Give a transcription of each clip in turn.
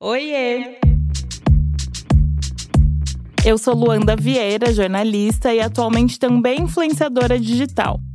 Oiê! Eu sou Luanda Vieira, jornalista e atualmente também influenciadora digital.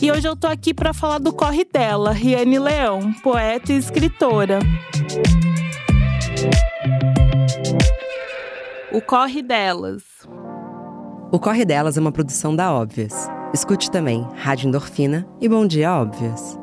E hoje eu tô aqui para falar do corre dela, Riane Leão, poeta e escritora. O Corre Delas. O Corre Delas é uma produção da Óbvias. Escute também Rádio Endorfina e Bom Dia Óbvias.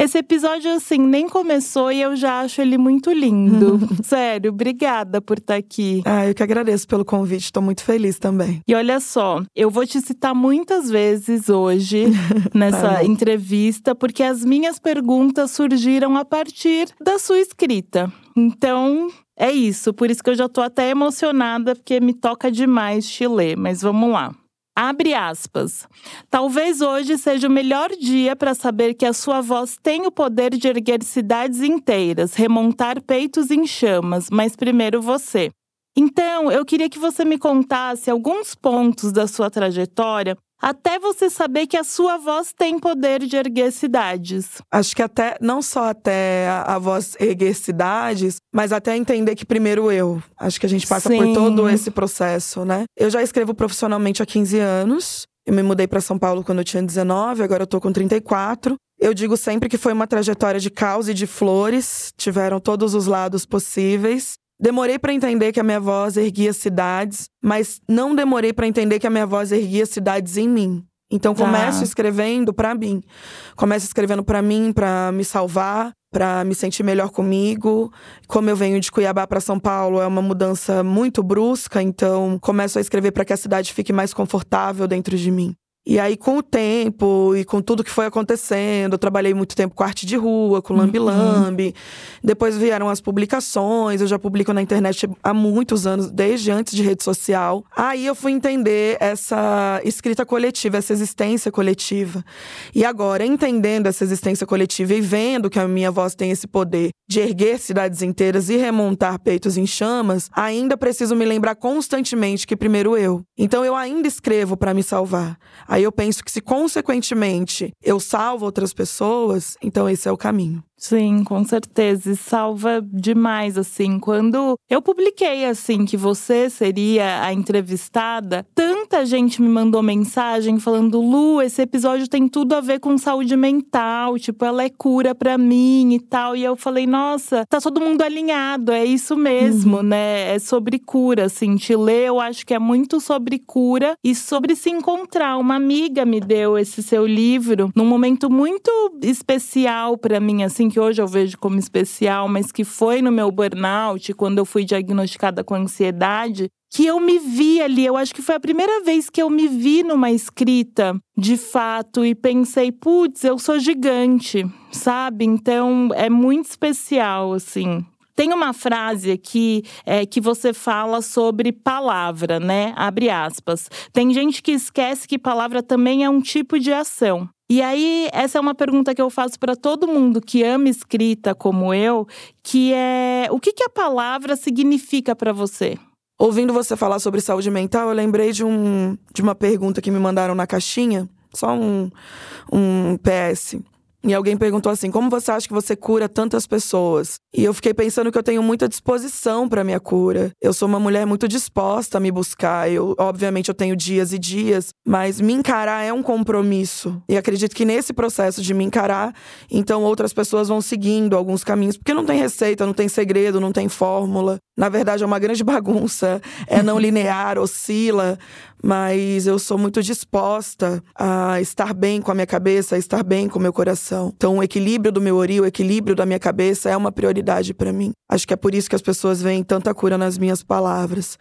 Esse episódio, assim, nem começou e eu já acho ele muito lindo. Sério, obrigada por estar tá aqui. Ah, eu que agradeço pelo convite, estou muito feliz também. E olha só, eu vou te citar muitas vezes hoje nessa tá entrevista, porque as minhas perguntas surgiram a partir da sua escrita. Então, é isso, por isso que eu já tô até emocionada, porque me toca demais te ler, mas vamos lá. Abre aspas. Talvez hoje seja o melhor dia para saber que a sua voz tem o poder de erguer cidades inteiras, remontar peitos em chamas, mas primeiro você. Então, eu queria que você me contasse alguns pontos da sua trajetória até você saber que a sua voz tem poder de erguer cidades. Acho que até, não só até a, a voz erguer cidades, mas até entender que primeiro eu. Acho que a gente passa Sim. por todo esse processo, né? Eu já escrevo profissionalmente há 15 anos. Eu me mudei para São Paulo quando eu tinha 19, agora eu tô com 34. Eu digo sempre que foi uma trajetória de caos e de flores, tiveram todos os lados possíveis. Demorei para entender que a minha voz erguia cidades, mas não demorei para entender que a minha voz erguia cidades em mim. Então tá. começo escrevendo para mim. Começo escrevendo para mim, para me salvar, para me sentir melhor comigo. Como eu venho de Cuiabá para São Paulo, é uma mudança muito brusca, então começo a escrever para que a cidade fique mais confortável dentro de mim. E aí, com o tempo e com tudo que foi acontecendo, eu trabalhei muito tempo com arte de rua, com lambi-lambi. Uhum. Depois vieram as publicações, eu já publico na internet há muitos anos, desde antes de rede social. Aí eu fui entender essa escrita coletiva, essa existência coletiva. E agora, entendendo essa existência coletiva e vendo que a minha voz tem esse poder de erguer cidades inteiras e remontar peitos em chamas, ainda preciso me lembrar constantemente que primeiro eu. Então eu ainda escrevo para me salvar. Aí eu penso que se consequentemente eu salvo outras pessoas, então esse é o caminho. Sim, com certeza. E salva demais, assim. Quando eu publiquei, assim, que você seria a entrevistada, tanta gente me mandou mensagem falando: Lu, esse episódio tem tudo a ver com saúde mental. Tipo, ela é cura para mim e tal. E eu falei: nossa, tá todo mundo alinhado. É isso mesmo, uhum. né? É sobre cura, assim. Te ler, eu acho que é muito sobre cura e sobre se encontrar. Uma amiga me deu esse seu livro num momento muito especial para mim, assim que hoje eu vejo como especial, mas que foi no meu burnout, quando eu fui diagnosticada com ansiedade, que eu me vi ali. Eu acho que foi a primeira vez que eu me vi numa escrita de fato e pensei, putz, eu sou gigante, sabe? Então é muito especial, assim. Tem uma frase aqui é, que você fala sobre palavra, né? Abre aspas. Tem gente que esquece que palavra também é um tipo de ação. E aí, essa é uma pergunta que eu faço para todo mundo que ama escrita como eu, que é o que, que a palavra significa para você? Ouvindo você falar sobre saúde mental, eu lembrei de, um, de uma pergunta que me mandaram na caixinha, só um, um PS. E alguém perguntou assim: como você acha que você cura tantas pessoas? E eu fiquei pensando que eu tenho muita disposição para minha cura. Eu sou uma mulher muito disposta a me buscar. Eu, obviamente, eu tenho dias e dias, mas me encarar é um compromisso. E acredito que nesse processo de me encarar, então outras pessoas vão seguindo alguns caminhos, porque não tem receita, não tem segredo, não tem fórmula. Na verdade, é uma grande bagunça. É não linear, oscila mas eu sou muito disposta a estar bem com a minha cabeça, a estar bem com o meu coração. Então, o equilíbrio do meu ori, o equilíbrio da minha cabeça é uma prioridade para mim. Acho que é por isso que as pessoas veem tanta cura nas minhas palavras.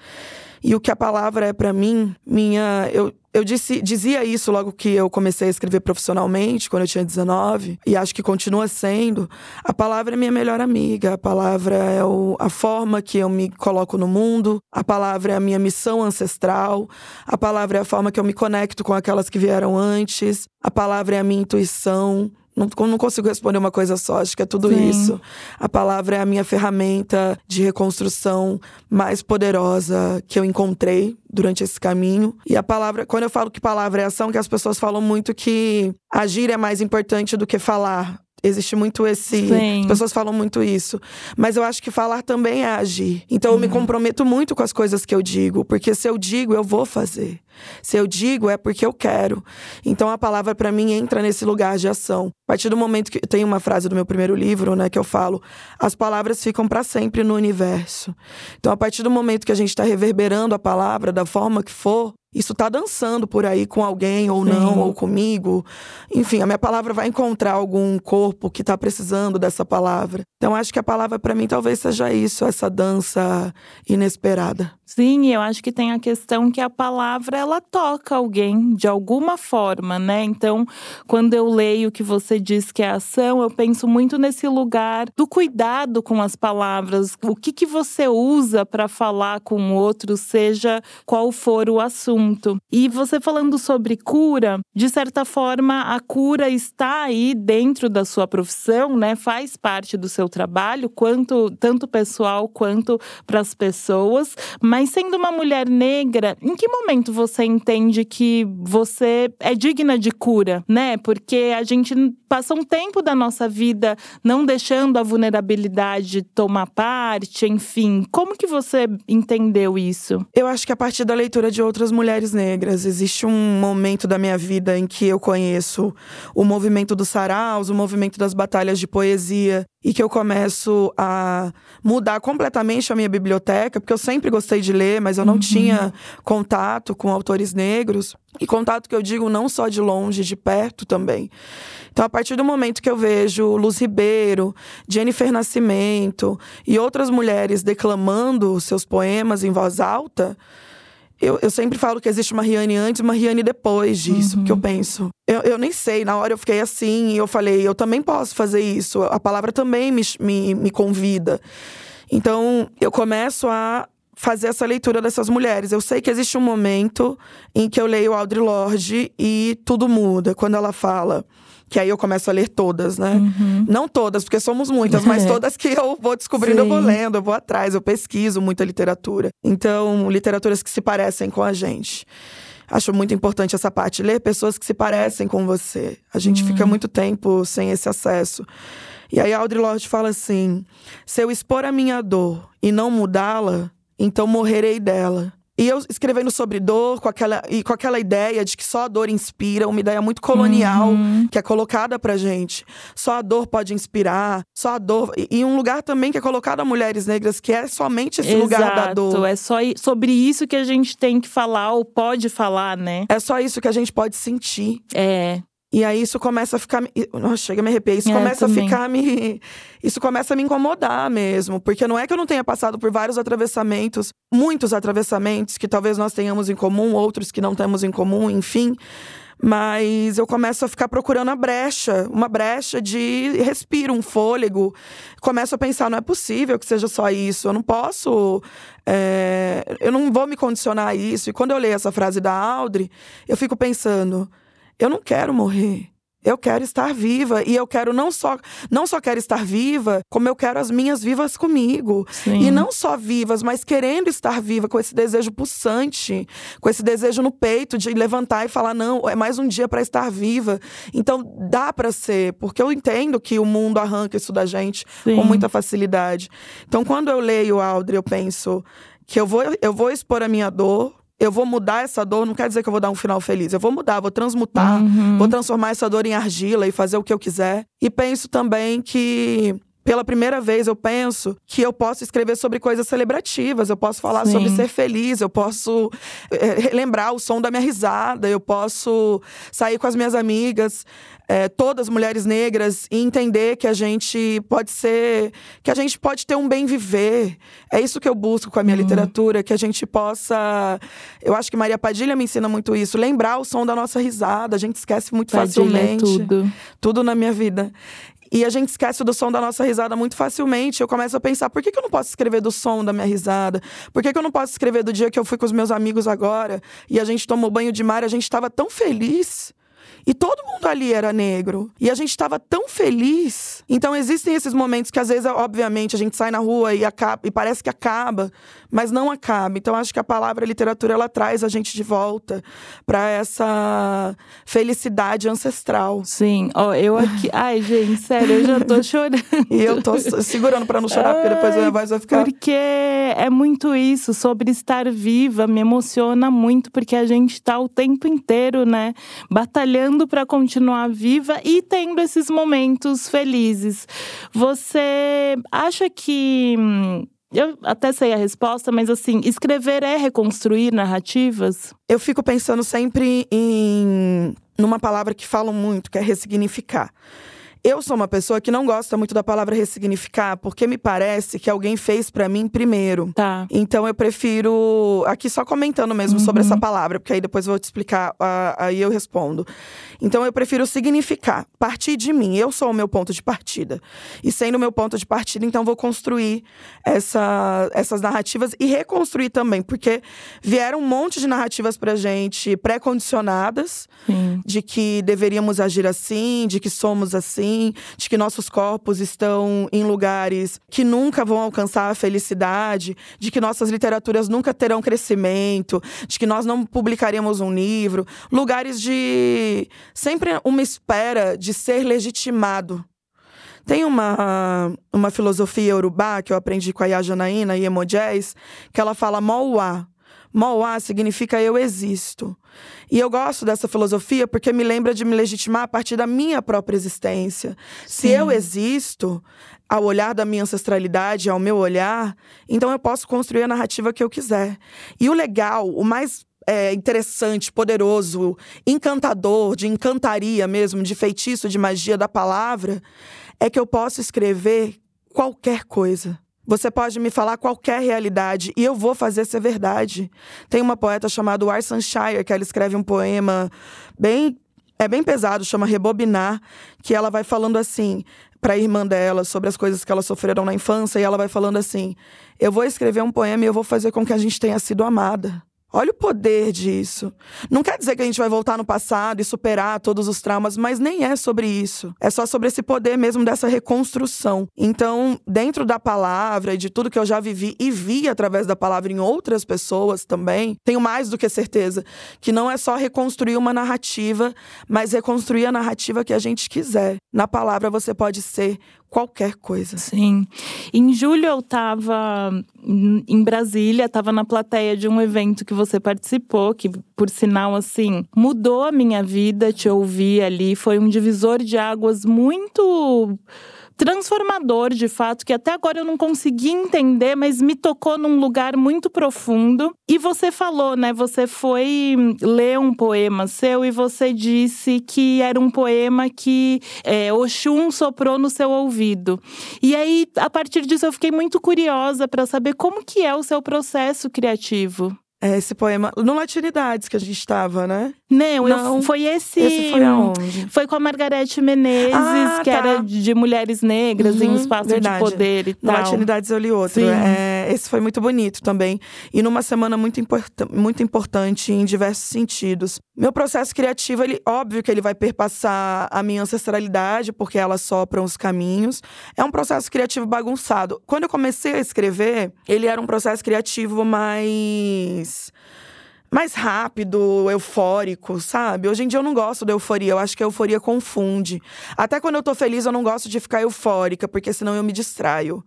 E o que a palavra é para mim, minha eu eu disse, dizia isso logo que eu comecei a escrever profissionalmente, quando eu tinha 19, e acho que continua sendo. A palavra é minha melhor amiga, a palavra é o, a forma que eu me coloco no mundo, a palavra é a minha missão ancestral, a palavra é a forma que eu me conecto com aquelas que vieram antes, a palavra é a minha intuição. Não, não consigo responder uma coisa só, acho que é tudo Sim. isso. A palavra é a minha ferramenta de reconstrução mais poderosa que eu encontrei durante esse caminho. E a palavra, quando eu falo que palavra é ação, que as pessoas falam muito que agir é mais importante do que falar. Existe muito esse. Sim. As pessoas falam muito isso. Mas eu acho que falar também é agir. Então eu me uhum. comprometo muito com as coisas que eu digo. Porque se eu digo, eu vou fazer. Se eu digo, é porque eu quero. Então a palavra para mim entra nesse lugar de ação. A partir do momento que. Tem uma frase do meu primeiro livro, né, que eu falo: as palavras ficam para sempre no universo. Então a partir do momento que a gente está reverberando a palavra da forma que for, isso tá dançando por aí com alguém ou Sim. não, ou comigo. Enfim, a minha palavra vai encontrar algum corpo que tá precisando dessa palavra. Então acho que a palavra para mim talvez seja isso, essa dança inesperada. Sim, eu acho que tem a questão que a palavra ela toca alguém de alguma forma, né? Então, quando eu leio que você diz que é ação, eu penso muito nesse lugar do cuidado com as palavras, o que que você usa para falar com o outro, seja qual for o assunto. E você falando sobre cura, de certa forma, a cura está aí dentro da sua profissão, né? Faz parte do seu trabalho, quanto tanto pessoal quanto para as pessoas, mas mas sendo uma mulher negra, em que momento você entende que você é digna de cura, né? Porque a gente passa um tempo da nossa vida não deixando a vulnerabilidade tomar parte, enfim. Como que você entendeu isso? Eu acho que a partir da leitura de outras mulheres negras, existe um momento da minha vida em que eu conheço o movimento dos saraus, o movimento das batalhas de poesia, e que eu começo a mudar completamente a minha biblioteca, porque eu sempre gostei de ler, mas eu não uhum. tinha contato com autores negros. E contato que eu digo não só de longe, de perto também. Então, a partir do momento que eu vejo Luz Ribeiro, Jennifer Nascimento e outras mulheres declamando seus poemas em voz alta, eu, eu sempre falo que existe uma Riane antes e uma Riane depois disso, uhum. porque eu penso. Eu, eu nem sei, na hora eu fiquei assim e eu falei, eu também posso fazer isso. A palavra também me, me, me convida. Então, eu começo a fazer essa leitura dessas mulheres. Eu sei que existe um momento em que eu leio Audre Lorde e tudo muda. Quando ela fala que aí eu começo a ler todas, né? Uhum. Não todas, porque somos muitas, mas todas que eu vou descobrindo, Sim. eu vou lendo, eu vou atrás, eu pesquiso muita literatura. Então, literaturas que se parecem com a gente. Acho muito importante essa parte, ler pessoas que se parecem com você. A gente fica muito tempo sem esse acesso. E aí a Audre Lorde fala assim: se eu expor a minha dor e não mudá-la, então morrerei dela. E eu escrevendo sobre dor, com aquela, e com aquela ideia de que só a dor inspira, uma ideia muito colonial uhum. que é colocada pra gente. Só a dor pode inspirar, só a dor. E, e um lugar também que é colocado a mulheres negras, que é somente esse Exato. lugar da dor. É só sobre isso que a gente tem que falar, ou pode falar, né? É só isso que a gente pode sentir. É. E aí isso começa a ficar. Nossa, chega a me arrepiar. Isso é, começa a ficar me. Isso começa a me incomodar mesmo. Porque não é que eu não tenha passado por vários atravessamentos, muitos atravessamentos que talvez nós tenhamos em comum, outros que não temos em comum, enfim. Mas eu começo a ficar procurando a brecha, uma brecha de respiro, um fôlego. Começo a pensar, não é possível que seja só isso. Eu não posso. É... eu não vou me condicionar a isso. E quando eu leio essa frase da Audrey, eu fico pensando eu não quero morrer. Eu quero estar viva e eu quero não só não só quero estar viva, como eu quero as minhas vivas comigo. Sim. E não só vivas, mas querendo estar viva com esse desejo pulsante, com esse desejo no peito de levantar e falar não, é mais um dia para estar viva. Então dá para ser, porque eu entendo que o mundo arranca isso da gente Sim. com muita facilidade. Então quando eu leio Audrey, eu penso que eu vou eu vou expor a minha dor, eu vou mudar essa dor, não quer dizer que eu vou dar um final feliz. Eu vou mudar, vou transmutar, uhum. vou transformar essa dor em argila e fazer o que eu quiser. E penso também que pela primeira vez, eu penso que eu posso escrever sobre coisas celebrativas, eu posso falar Sim. sobre ser feliz, eu posso é, lembrar o som da minha risada, eu posso sair com as minhas amigas é, todas mulheres negras e entender que a gente pode ser, que a gente pode ter um bem viver. É isso que eu busco com a minha uhum. literatura, que a gente possa. Eu acho que Maria Padilha me ensina muito isso. Lembrar o som da nossa risada, a gente esquece muito Padilha é facilmente. É tudo. Tudo na minha vida. E a gente esquece do som da nossa risada muito facilmente. Eu começo a pensar: por que, que eu não posso escrever do som da minha risada? Por que, que eu não posso escrever do dia que eu fui com os meus amigos agora e a gente tomou banho de mar e a gente estava tão feliz? E todo mundo ali era negro. E a gente estava tão feliz. Então existem esses momentos que às vezes, obviamente, a gente sai na rua e, acaba, e parece que acaba, mas não acaba. Então acho que a palavra literatura ela traz a gente de volta para essa felicidade ancestral. Sim, ó, eu aqui, ai gente, sério, eu já tô chorando. e eu tô segurando para não chorar, porque depois a minha voz vai ficar Porque é muito isso, sobre estar viva, me emociona muito porque a gente tá o tempo inteiro, né, batalhando lutando para continuar viva e tendo esses momentos felizes. Você acha que hum, eu até sei a resposta, mas assim, escrever é reconstruir narrativas? Eu fico pensando sempre em numa palavra que falam muito, que é ressignificar. Eu sou uma pessoa que não gosta muito da palavra ressignificar, porque me parece que alguém fez para mim primeiro. Tá. Então eu prefiro. Aqui só comentando mesmo uhum. sobre essa palavra, porque aí depois eu vou te explicar, aí eu respondo. Então eu prefiro significar, partir de mim. Eu sou o meu ponto de partida. E sendo o meu ponto de partida, então vou construir essa, essas narrativas e reconstruir também, porque vieram um monte de narrativas pra gente pré-condicionadas de que deveríamos agir assim, de que somos assim, de que nossos corpos estão em lugares que nunca vão alcançar a felicidade, de que nossas literaturas nunca terão crescimento, de que nós não publicaríamos um livro, lugares de sempre uma espera de ser legitimado. Tem uma, uma filosofia urubá que eu aprendi com a Yajanaína e Emojés, que ela fala Mauá. Mauá significa eu existo. E eu gosto dessa filosofia porque me lembra de me legitimar a partir da minha própria existência. Sim. Se eu existo, ao olhar da minha ancestralidade, ao meu olhar, então eu posso construir a narrativa que eu quiser. E o legal, o mais é, interessante, poderoso, encantador, de encantaria mesmo, de feitiço, de magia da palavra, é que eu posso escrever qualquer coisa. Você pode me falar qualquer realidade e eu vou fazer ser verdade. Tem uma poeta chamada Arson Shire que ela escreve um poema bem é bem pesado, chama Rebobinar, que ela vai falando assim para a irmã dela sobre as coisas que elas sofreram na infância e ela vai falando assim: "Eu vou escrever um poema e eu vou fazer com que a gente tenha sido amada". Olha o poder disso. Não quer dizer que a gente vai voltar no passado e superar todos os traumas, mas nem é sobre isso. É só sobre esse poder mesmo dessa reconstrução. Então, dentro da palavra e de tudo que eu já vivi e vi através da palavra em outras pessoas também, tenho mais do que certeza que não é só reconstruir uma narrativa, mas reconstruir a narrativa que a gente quiser. Na palavra você pode ser qualquer coisa. Sim. Em julho eu estava em Brasília, estava na plateia de um evento que você participou, que por sinal assim, mudou a minha vida, te ouvir ali, foi um divisor de águas muito transformador, de fato, que até agora eu não consegui entender, mas me tocou num lugar muito profundo. E você falou, né? Você foi ler um poema seu e você disse que era um poema que é, Oxum soprou no seu ouvido. E aí, a partir disso, eu fiquei muito curiosa para saber como que é o seu processo criativo. É esse poema. No Latinidades que a gente estava, né? Não, Não. Eu, foi esse. Esse foi aonde? Foi com a Margarete Menezes, ah, que tá. era de mulheres negras uhum, em espaço verdade. de poder e no tal. No Latinidades eu li outro. É, esse foi muito bonito também. E numa semana muito, muito importante em diversos sentidos. Meu processo criativo, ele, óbvio que ele vai perpassar a minha ancestralidade, porque ela sopra os caminhos. É um processo criativo bagunçado. Quando eu comecei a escrever, ele era um processo criativo mais mais rápido, eufórico, sabe? Hoje em dia eu não gosto da euforia, eu acho que a euforia confunde. Até quando eu tô feliz, eu não gosto de ficar eufórica, porque senão eu me distraio.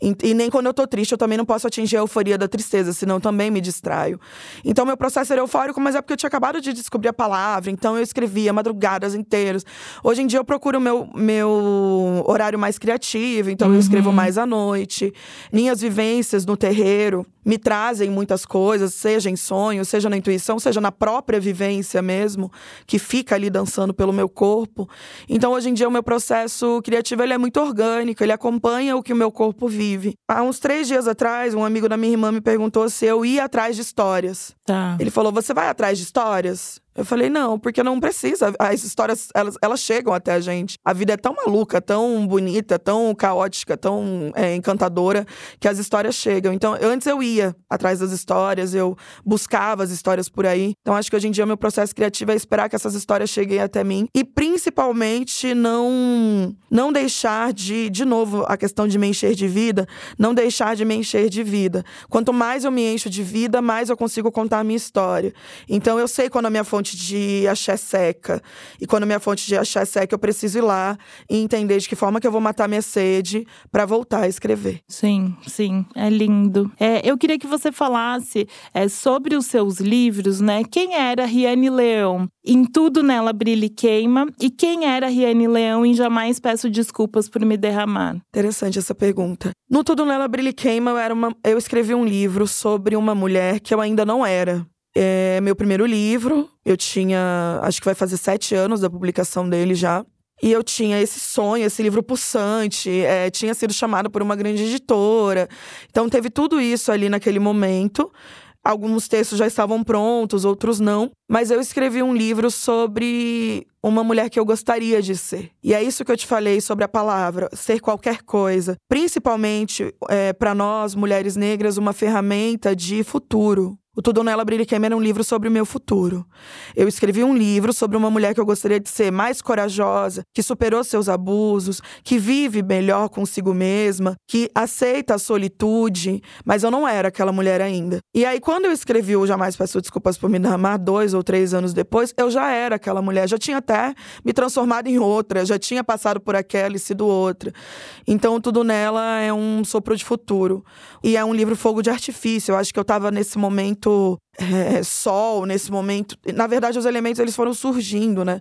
E, e nem quando eu tô triste, eu também não posso atingir a euforia da tristeza, senão também me distraio. Então meu processo era eufórico, mas é porque eu tinha acabado de descobrir a palavra, então eu escrevia madrugadas inteiras. Hoje em dia eu procuro meu meu horário mais criativo, então uhum. eu escrevo mais à noite. Minhas vivências no terreiro me trazem muitas coisas, seja em sonho, seja na intuição, seja na própria vivência mesmo, que fica ali dançando pelo meu corpo. Então, hoje em dia, o meu processo criativo ele é muito orgânico, ele acompanha o que o meu corpo vive. Há uns três dias atrás, um amigo da minha irmã me perguntou se eu ia atrás de histórias. Tá. Ele falou: Você vai atrás de histórias? Eu falei, não, porque não precisa. As histórias, elas, elas chegam até a gente. A vida é tão maluca, tão bonita, tão caótica, tão é, encantadora, que as histórias chegam. Então, antes eu ia atrás das histórias, eu buscava as histórias por aí. Então, acho que hoje em dia meu processo criativo é esperar que essas histórias cheguem até mim. E, principalmente, não, não deixar de, de novo, a questão de me encher de vida, não deixar de me encher de vida. Quanto mais eu me encho de vida, mais eu consigo contar a minha história. Então, eu sei quando a minha fonte fonte de axé seca. E quando minha fonte de axé seca, eu preciso ir lá e entender de que forma que eu vou matar minha sede para voltar a escrever. Sim, sim, é lindo. É, eu queria que você falasse é, sobre os seus livros, né? Quem era Riane Leão? Em Tudo Nela Brilha e Queima. E quem era Riane Leão em Jamais Peço Desculpas por Me Derramar? Interessante essa pergunta. No Tudo Nela Brilha e Queima, eu, era uma, eu escrevi um livro sobre uma mulher que eu ainda não era é meu primeiro livro. Eu tinha, acho que vai fazer sete anos da publicação dele já. E eu tinha esse sonho, esse livro pulsante, é, tinha sido chamado por uma grande editora. Então teve tudo isso ali naquele momento. Alguns textos já estavam prontos, outros não. Mas eu escrevi um livro sobre uma mulher que eu gostaria de ser. E é isso que eu te falei sobre a palavra, ser qualquer coisa. Principalmente é, para nós, mulheres negras, uma ferramenta de futuro. O Tudo Nela Brilha Queima era um livro sobre o meu futuro. Eu escrevi um livro sobre uma mulher que eu gostaria de ser mais corajosa, que superou seus abusos, que vive melhor consigo mesma, que aceita a solitude, mas eu não era aquela mulher ainda. E aí, quando eu escrevi o Jamais Peço Desculpas por Me Derramar, dois ou três anos depois, eu já era aquela mulher, já tinha até me transformado em outra, já tinha passado por aquela e sido outra. Então, Tudo Nela é um sopro de futuro. E é um livro fogo de artifício. Eu acho que eu estava nesse momento momento é, sol, nesse momento. Na verdade, os elementos eles foram surgindo, né?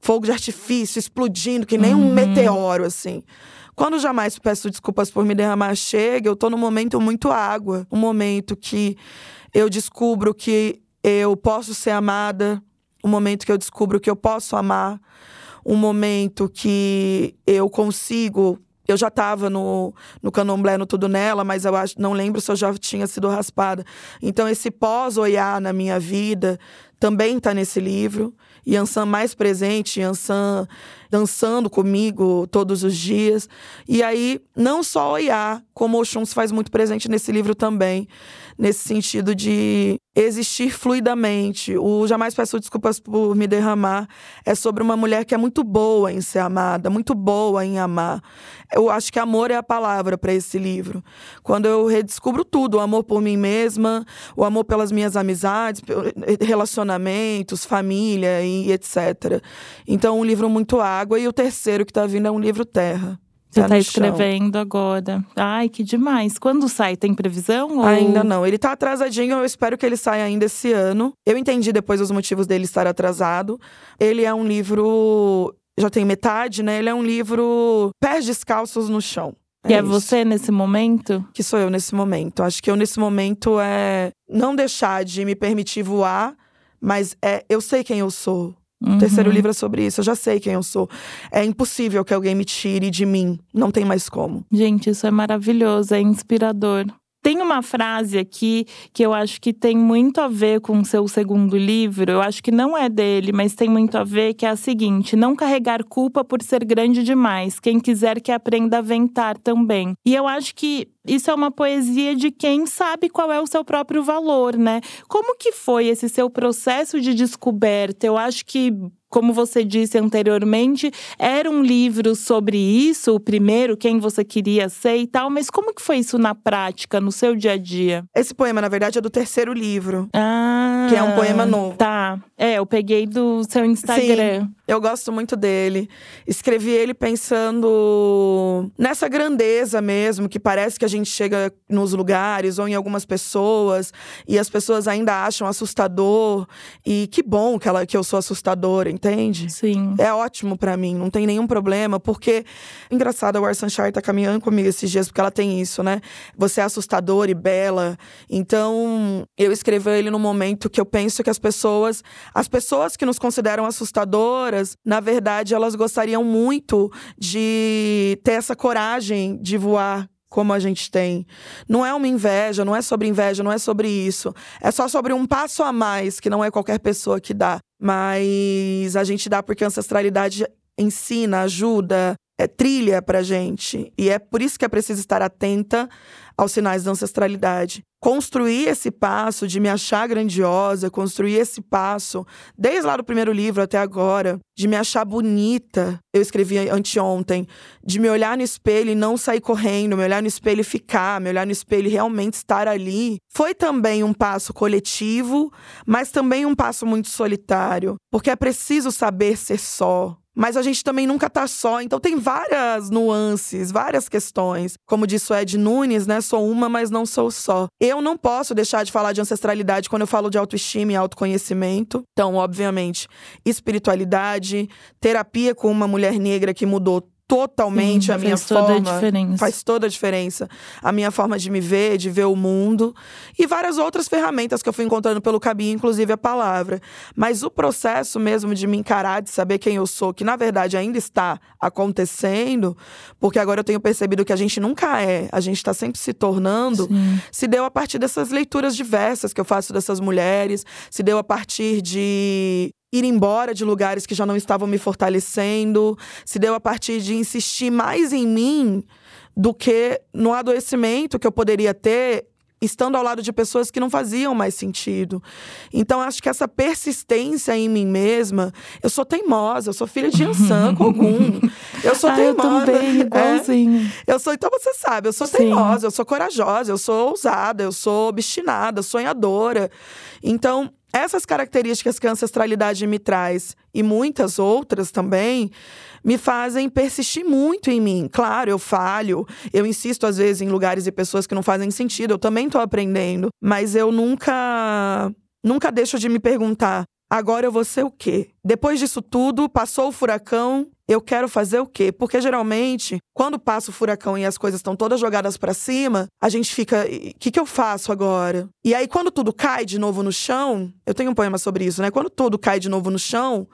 Fogo de artifício explodindo, que nem uhum. um meteoro, assim. Quando jamais peço desculpas por me derramar chega, eu tô num momento muito água. Um momento que eu descubro que eu posso ser amada. Um momento que eu descubro que eu posso amar. Um momento que eu consigo eu já estava no, no candomblé, no Tudo Nela, mas eu acho, não lembro se eu já tinha sido raspada. Então, esse pós-oiá na minha vida também está nesse livro. Yansan mais presente, Yansan dançando comigo todos os dias. E aí, não só Oiá, como Oxum se faz muito presente nesse livro também, nesse sentido de existir fluidamente. O Jamais Peço Desculpas por Me Derramar é sobre uma mulher que é muito boa em ser amada, muito boa em amar. Eu acho que amor é a palavra para esse livro. Quando eu redescubro tudo, o amor por mim mesma, o amor pelas minhas amizades, relacionamentos, família e etc. Então, um livro muito água. E o terceiro que está vindo é um livro terra. Você está tá escrevendo chão. agora. Ai, que demais. Quando sai? Tem previsão? Ou... Ainda não. Ele tá atrasadinho, eu espero que ele saia ainda esse ano. Eu entendi depois os motivos dele estar atrasado. Ele é um livro. Já tem metade, né? Ele é um livro pés descalços no chão. É e é você nesse momento? Que sou eu nesse momento. Acho que eu nesse momento é não deixar de me permitir voar, mas é eu sei quem eu sou. Uhum. O terceiro livro é sobre isso. Eu já sei quem eu sou. É impossível que alguém me tire de mim. Não tem mais como. Gente, isso é maravilhoso, é inspirador. Tem uma frase aqui que eu acho que tem muito a ver com o seu segundo livro. Eu acho que não é dele, mas tem muito a ver, que é a seguinte: não carregar culpa por ser grande demais. Quem quiser que aprenda a ventar também. E eu acho que isso é uma poesia de quem sabe qual é o seu próprio valor, né? Como que foi esse seu processo de descoberta? Eu acho que como você disse anteriormente, era um livro sobre isso, o primeiro, quem você queria ser e tal, mas como que foi isso na prática, no seu dia a dia? Esse poema, na verdade, é do terceiro livro. Ah. que é um poema novo. Tá. É, eu peguei do seu Instagram. Sim, eu gosto muito dele. Escrevi ele pensando nessa grandeza mesmo, que parece que a gente chega nos lugares ou em algumas pessoas e as pessoas ainda acham assustador. E que bom que, ela, que eu sou assustadora, entende? Sim. É ótimo para mim, não tem nenhum problema, porque. Engraçado, a Warsan Shire tá caminhando comigo esses dias, porque ela tem isso, né? Você é assustadora e bela. Então, eu escrevi ele no momento que eu penso que as pessoas. As pessoas que nos consideram assustadoras, na verdade, elas gostariam muito de ter essa coragem de voar como a gente tem. Não é uma inveja, não é sobre inveja, não é sobre isso. É só sobre um passo a mais que não é qualquer pessoa que dá. Mas a gente dá porque a ancestralidade ensina, ajuda, é trilha pra gente. E é por isso que é preciso estar atenta aos sinais da ancestralidade. Construir esse passo de me achar grandiosa, construir esse passo, desde lá do primeiro livro até agora, de me achar bonita, eu escrevi anteontem, de me olhar no espelho e não sair correndo, me olhar no espelho e ficar, me olhar no espelho e realmente estar ali, foi também um passo coletivo, mas também um passo muito solitário, porque é preciso saber ser só, mas a gente também nunca tá só. Então tem várias nuances, várias questões. Como disse o Ed Nunes, né? Sou uma, mas não sou só. Eu não posso deixar de falar de ancestralidade quando eu falo de autoestima e autoconhecimento. Então, obviamente, espiritualidade, terapia com uma mulher negra que mudou totalmente Sim, a minha faz toda forma. a diferença. Faz toda a diferença. A minha forma de me ver, de ver o mundo. E várias outras ferramentas que eu fui encontrando pelo caminho, inclusive a palavra. Mas o processo mesmo de me encarar, de saber quem eu sou, que na verdade ainda está acontecendo, porque agora eu tenho percebido que a gente nunca é, a gente está sempre se tornando, Sim. se deu a partir dessas leituras diversas que eu faço dessas mulheres, se deu a partir de ir embora de lugares que já não estavam me fortalecendo, se deu a partir de insistir mais em mim do que no adoecimento que eu poderia ter estando ao lado de pessoas que não faziam mais sentido. Então acho que essa persistência em mim mesma, eu sou teimosa, eu sou filha de Ansan Ogum. Eu sou ah, eu teimosa. também, É. igualzinho. Eu sou, então você sabe, eu sou Sim. teimosa, eu sou corajosa, eu sou ousada, eu sou obstinada, sonhadora. Então, essas características que a ancestralidade me traz e muitas outras também me fazem persistir muito em mim. Claro, eu falho, eu insisto às vezes em lugares e pessoas que não fazem sentido, eu também tô aprendendo, mas eu nunca nunca deixo de me perguntar Agora eu vou ser o quê? Depois disso tudo, passou o furacão, eu quero fazer o quê? Porque geralmente, quando passa o furacão e as coisas estão todas jogadas pra cima, a gente fica, o que, que eu faço agora? E aí, quando tudo cai de novo no chão, eu tenho um poema sobre isso, né? Quando tudo cai de novo no chão,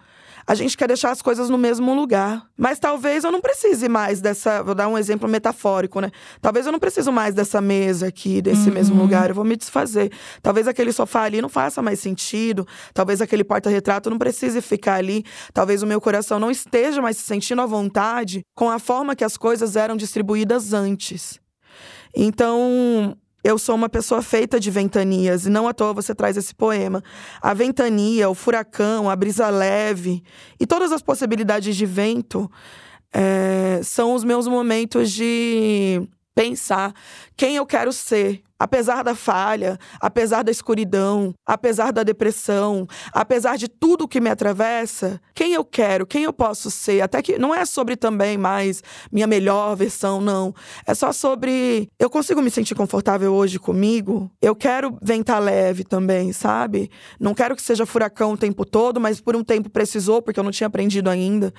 a gente quer deixar as coisas no mesmo lugar. Mas talvez eu não precise mais dessa. Vou dar um exemplo metafórico, né? Talvez eu não preciso mais dessa mesa aqui, desse mesmo lugar. Eu vou me desfazer. Talvez aquele sofá ali não faça mais sentido. Talvez aquele porta-retrato não precise ficar ali. Talvez o meu coração não esteja mais se sentindo à vontade com a forma que as coisas eram distribuídas antes. Então, eu sou uma pessoa feita de ventanias, e não à toa você traz esse poema. A ventania, o furacão, a brisa leve e todas as possibilidades de vento é, são os meus momentos de pensar quem eu quero ser. Apesar da falha, apesar da escuridão, apesar da depressão, apesar de tudo que me atravessa, quem eu quero, quem eu posso ser. Até que não é sobre também mais minha melhor versão, não. É só sobre eu consigo me sentir confortável hoje comigo. Eu quero ventar leve também, sabe? Não quero que seja furacão o tempo todo, mas por um tempo precisou, porque eu não tinha aprendido ainda.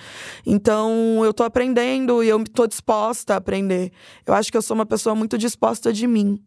Então, eu tô aprendendo e eu tô disposta a aprender. Eu acho que eu sou uma pessoa muito disposta de mim.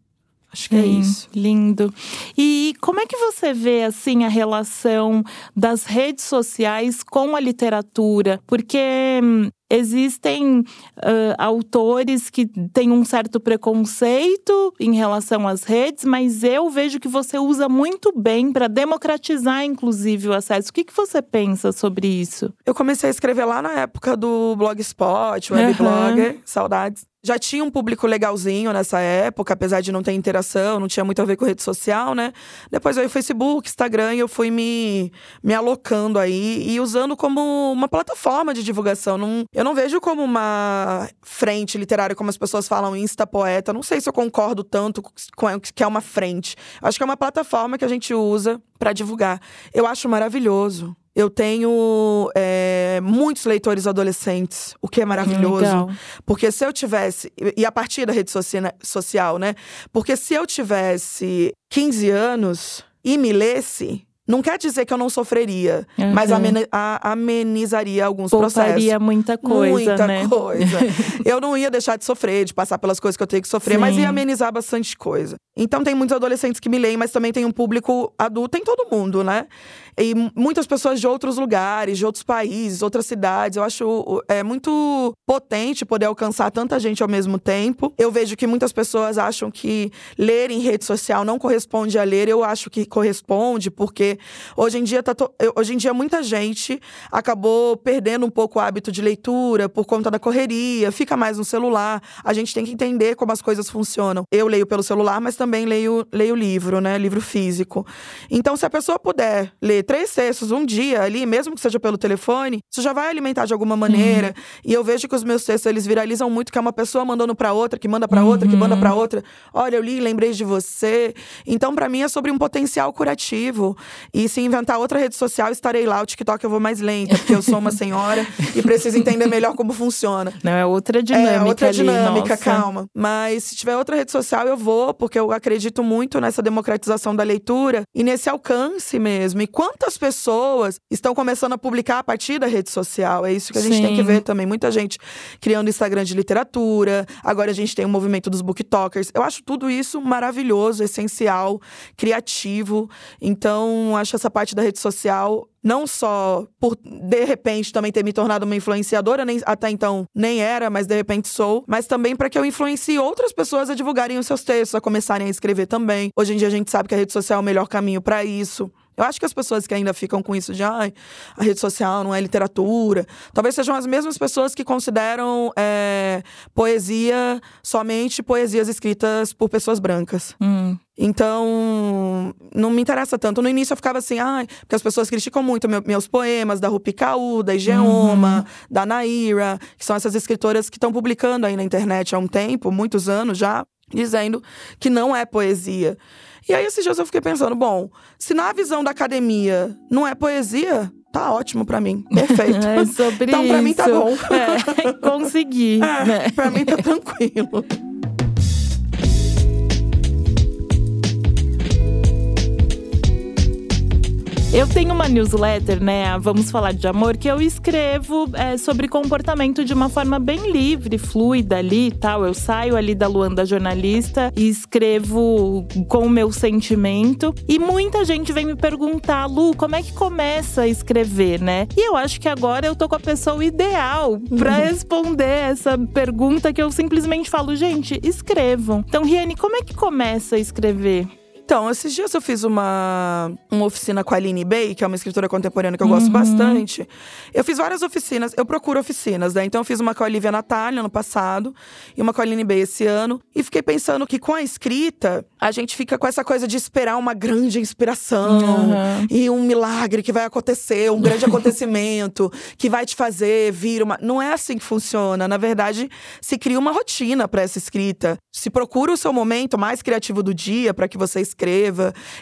Acho que é isso. Lindo. E como é que você vê assim a relação das redes sociais com a literatura? Porque hum, existem ah, autores que têm um certo preconceito em relação às redes, mas eu vejo que você usa muito bem para democratizar, inclusive, o acesso. O que, que você pensa sobre isso? Eu comecei a escrever lá na época do Blogspot. Webblogger, saudades. Já tinha um público legalzinho nessa época, apesar de não ter interação, não tinha muito a ver com rede social, né? Depois veio o Facebook, Instagram, e eu fui me, me alocando aí e usando como uma plataforma de divulgação. Não, Eu não vejo como uma frente literária, como as pessoas falam, Insta-poeta. Não sei se eu concordo tanto com que é uma frente. Acho que é uma plataforma que a gente usa para divulgar. Eu acho maravilhoso. Eu tenho é, muitos leitores adolescentes, o que é maravilhoso. Legal. Porque se eu tivesse. E a partir da rede social, né? Porque se eu tivesse 15 anos e me lesse, não quer dizer que eu não sofreria, uhum. mas amenizaria alguns Pouparia processos. muita coisa, muita né? coisa. eu não ia deixar de sofrer, de passar pelas coisas que eu tenho que sofrer, Sim. mas ia amenizar bastante coisa. Então tem muitos adolescentes que me leem, mas também tem um público adulto, em todo mundo, né? E muitas pessoas de outros lugares, de outros países, outras cidades. Eu acho é muito potente poder alcançar tanta gente ao mesmo tempo. Eu vejo que muitas pessoas acham que ler em rede social não corresponde a ler. Eu acho que corresponde, porque hoje em dia, tá to... hoje em dia muita gente acabou perdendo um pouco o hábito de leitura por conta da correria, fica mais no celular. A gente tem que entender como as coisas funcionam. Eu leio pelo celular, mas também leio, leio livro, né? Livro físico. Então, se a pessoa puder ler três textos um dia ali, mesmo que seja pelo telefone, isso já vai alimentar de alguma maneira. Uhum. E eu vejo que os meus textos eles viralizam muito, que é uma pessoa mandando para outra, que manda para uhum. outra, que manda para outra. Olha, eu li, lembrei de você. Então, para mim é sobre um potencial curativo. E se inventar outra rede social, estarei lá. O TikTok eu vou mais lenta, porque eu sou uma senhora e preciso entender melhor como funciona. Não, é outra dinâmica. É outra ali, dinâmica, nossa. calma. Mas se tiver outra rede social, eu vou, porque eu acredito muito nessa democratização da leitura e nesse alcance mesmo. E quantas pessoas estão começando a publicar a partir da rede social. É isso que a gente Sim. tem que ver também. Muita gente criando Instagram de literatura. Agora a gente tem o movimento dos booktokers. Eu acho tudo isso maravilhoso, essencial, criativo. Então, acho essa parte da rede social não só por de repente também ter me tornado uma influenciadora, nem até então nem era, mas de repente sou, mas também para que eu influencie outras pessoas a divulgarem os seus textos, a começarem a escrever também. Hoje em dia a gente sabe que a rede social é o melhor caminho para isso. Eu acho que as pessoas que ainda ficam com isso de ah, a rede social não é literatura, talvez sejam as mesmas pessoas que consideram é, poesia somente poesias escritas por pessoas brancas. Hum. Então, não me interessa tanto. No início eu ficava assim, ai, porque as pessoas criticam muito meu, meus poemas da Rupi Kaur, da Igeoma, uhum. da Naira, que são essas escritoras que estão publicando aí na internet há um tempo, muitos anos já, dizendo que não é poesia. E aí, esses dias eu fiquei pensando: bom, se na visão da academia não é poesia, tá ótimo para mim. Perfeito. É sobre então, para mim tá bom. É, consegui. É, né? Pra mim tá tranquilo. Eu tenho uma newsletter, né? Vamos falar de amor, que eu escrevo é, sobre comportamento de uma forma bem livre, fluida ali e tal. Eu saio ali da Luanda jornalista e escrevo com o meu sentimento. E muita gente vem me perguntar, Lu, como é que começa a escrever, né? E eu acho que agora eu tô com a pessoa ideal para responder essa pergunta que eu simplesmente falo, gente, escrevam. Então, Riane, como é que começa a escrever? Então, esses dias eu fiz uma, uma oficina com a Aline Bey, que é uma escritora contemporânea que eu gosto uhum. bastante. Eu fiz várias oficinas, eu procuro oficinas, né? Então eu fiz uma com a Olivia Natália ano passado e uma com a Aline Bey esse ano. E fiquei pensando que com a escrita, a gente fica com essa coisa de esperar uma grande inspiração uhum. e um milagre que vai acontecer, um grande acontecimento que vai te fazer vir uma. Não é assim que funciona. Na verdade, se cria uma rotina para essa escrita. Se procura o seu momento mais criativo do dia para que você escreva.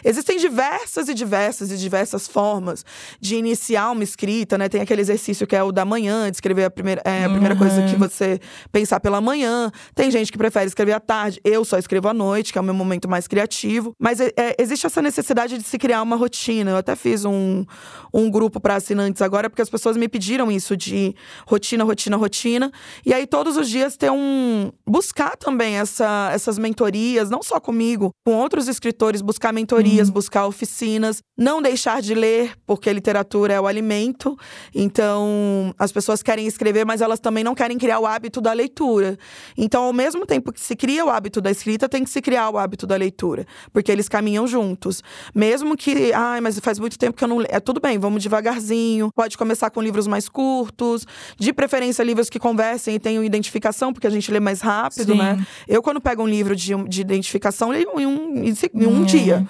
Existem diversas e diversas e diversas formas de iniciar uma escrita, né? Tem aquele exercício que é o da manhã, de escrever a primeira, é, a primeira uhum. coisa que você pensar pela manhã. Tem gente que prefere escrever à tarde. Eu só escrevo à noite, que é o meu momento mais criativo. Mas é, é existe essa necessidade de se criar uma rotina. Eu até fiz um, um grupo para assinantes agora, porque as pessoas me pediram isso de rotina, rotina, rotina. E aí, todos os dias ter um. buscar também essa, essas mentorias, não só comigo, com outros escritores escritores, buscar mentorias, uhum. buscar oficinas, não deixar de ler, porque literatura é o alimento. Então, as pessoas querem escrever, mas elas também não querem criar o hábito da leitura. Então, ao mesmo tempo que se cria o hábito da escrita, tem que se criar o hábito da leitura, porque eles caminham juntos. Mesmo que, ai, mas faz muito tempo que eu não leio. É tudo bem, vamos devagarzinho. Pode começar com livros mais curtos, de preferência livros que conversem e tenham identificação, porque a gente lê mais rápido, Sim. né? Eu, quando pego um livro de, de identificação, leio em um, em um um dia.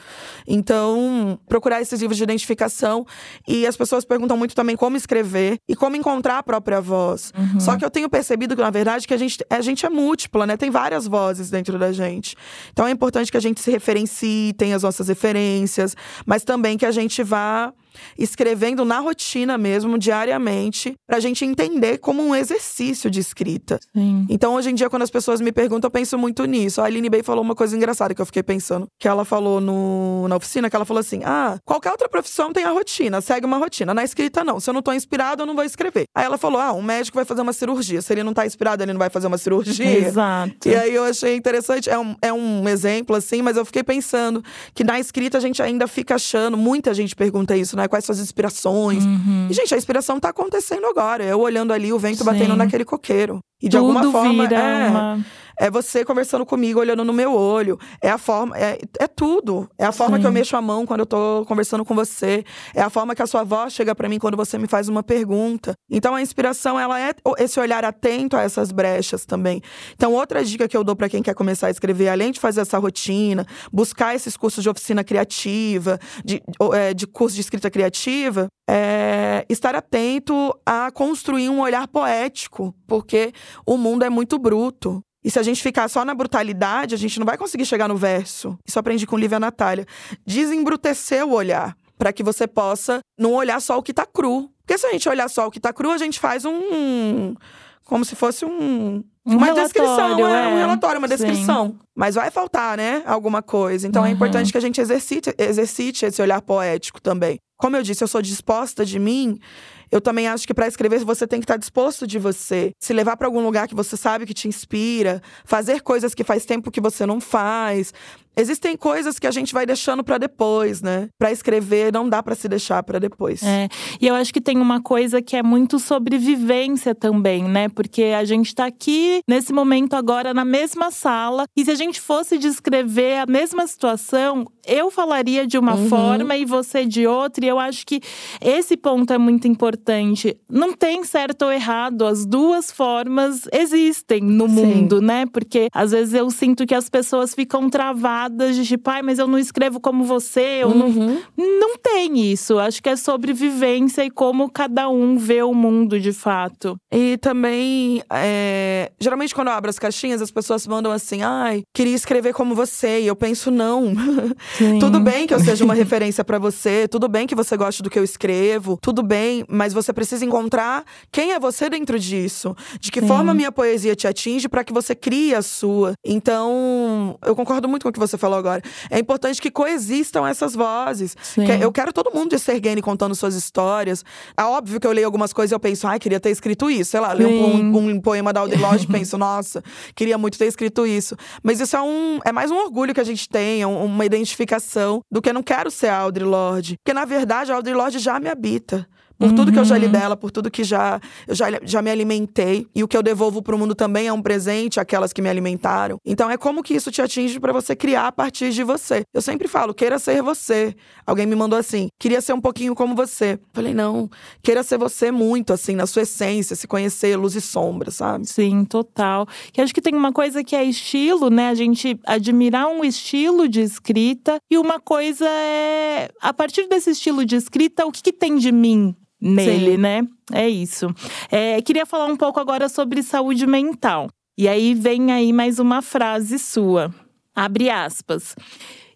Então, procurar esses livros de identificação. E as pessoas perguntam muito também como escrever e como encontrar a própria voz. Uhum. Só que eu tenho percebido que, na verdade, que a gente, a gente é múltipla, né? Tem várias vozes dentro da gente. Então é importante que a gente se referencie, tenha as nossas referências, mas também que a gente vá escrevendo na rotina mesmo, diariamente, pra gente entender como um exercício de escrita. Sim. Então, hoje em dia, quando as pessoas me perguntam, eu penso muito nisso. A Aline Bey falou uma coisa engraçada que eu fiquei pensando, que ela falou no, na oficina, que ela falou assim: ah, qualquer outra profissão tem a rotina, segue uma rotina. Na escrita, não. Se eu não tô inspirado, eu não vou escrever. Aí ela falou: ah, um médico vai fazer uma cirurgia. Se ele não tá inspirado, ele não vai fazer uma cirurgia. Exato. E aí eu achei interessante, é um, é um exemplo, assim, mas eu fiquei pensando que na escrita a gente ainda fica achando, muita gente pergunta isso, né? Quais suas inspirações. Uhum. E, gente, a inspiração tá acontecendo agora. Eu olhando ali o vento Sim. batendo naquele coqueiro. E de Tudo alguma forma. é, uma... é você conversando comigo, olhando no meu olho. É a forma. É, é tudo. É a forma Sim. que eu mexo a mão quando eu tô conversando com você. É a forma que a sua voz chega para mim quando você me faz uma pergunta. Então a inspiração, ela é esse olhar atento a essas brechas também. Então, outra dica que eu dou para quem quer começar a escrever, além de fazer essa rotina, buscar esses cursos de oficina criativa, de, é, de curso de escrita criativa, é estar atento a construir um olhar poético, porque o mundo é muito bruto. E se a gente ficar só na brutalidade, a gente não vai conseguir chegar no verso. Isso aprendi com Lívia Natália. Desembrutecer o olhar, para que você possa não olhar só o que tá cru. Porque se a gente olhar só o que tá cru, a gente faz um. Como se fosse um. Um uma descrição, é, é, um relatório, uma descrição. Sim. Mas vai faltar, né? Alguma coisa. Então uhum. é importante que a gente exercite, exercite esse olhar poético também. Como eu disse, eu sou disposta de mim eu também acho que para escrever você tem que estar disposto de você, se levar para algum lugar que você sabe que te inspira, fazer coisas que faz tempo que você não faz. Existem coisas que a gente vai deixando para depois, né? Para escrever não dá para se deixar para depois. É. E eu acho que tem uma coisa que é muito sobre vivência também, né? Porque a gente tá aqui nesse momento agora na mesma sala e se a gente fosse descrever a mesma situação, eu falaria de uma uhum. forma e você de outra, e eu acho que esse ponto é muito importante. Não tem certo ou errado, as duas formas existem no Sim. mundo, né? Porque às vezes eu sinto que as pessoas ficam travadas de tipo, ai, mas eu não escrevo como você, eu uhum. não. Não tem isso. Acho que é sobre vivência e como cada um vê o mundo de fato. E também, é... geralmente quando eu abro as caixinhas, as pessoas mandam assim, ai, queria escrever como você. E eu penso, não. Sim. Tudo bem que eu seja uma referência para você, tudo bem que você goste do que eu escrevo, tudo bem, mas você precisa encontrar quem é você dentro disso. De que Sim. forma a minha poesia te atinge para que você crie a sua. Então, eu concordo muito com o que você falou agora. É importante que coexistam essas vozes. Que eu quero todo mundo de Sergene contando suas histórias. É óbvio que eu leio algumas coisas e eu penso, ai, queria ter escrito isso. Sei lá, leio um, um, um, poema da Audre Lorde e penso, nossa, queria muito ter escrito isso. Mas isso é um. É mais um orgulho que a gente tem, é uma identificação identificação do que eu não quero ser a Audre Lorde. Porque, na verdade, a Audre Lorde já me habita. Por uhum. tudo que eu já li uhum. dela, por tudo que já eu já, já me alimentei. E o que eu devolvo pro mundo também é um presente àquelas que me alimentaram. Então é como que isso te atinge para você criar a partir de você. Eu sempre falo, queira ser você. Alguém me mandou assim, queria ser um pouquinho como você. Falei, não, queira ser você muito, assim, na sua essência, se conhecer luz e sombra, sabe? Sim, total. Que acho que tem uma coisa que é estilo, né? A gente admirar um estilo de escrita e uma coisa é, a partir desse estilo de escrita, o que, que tem de mim nele, Sim. né? É isso. É, queria falar um pouco agora sobre saúde mental. E aí vem aí mais uma frase sua. Abre aspas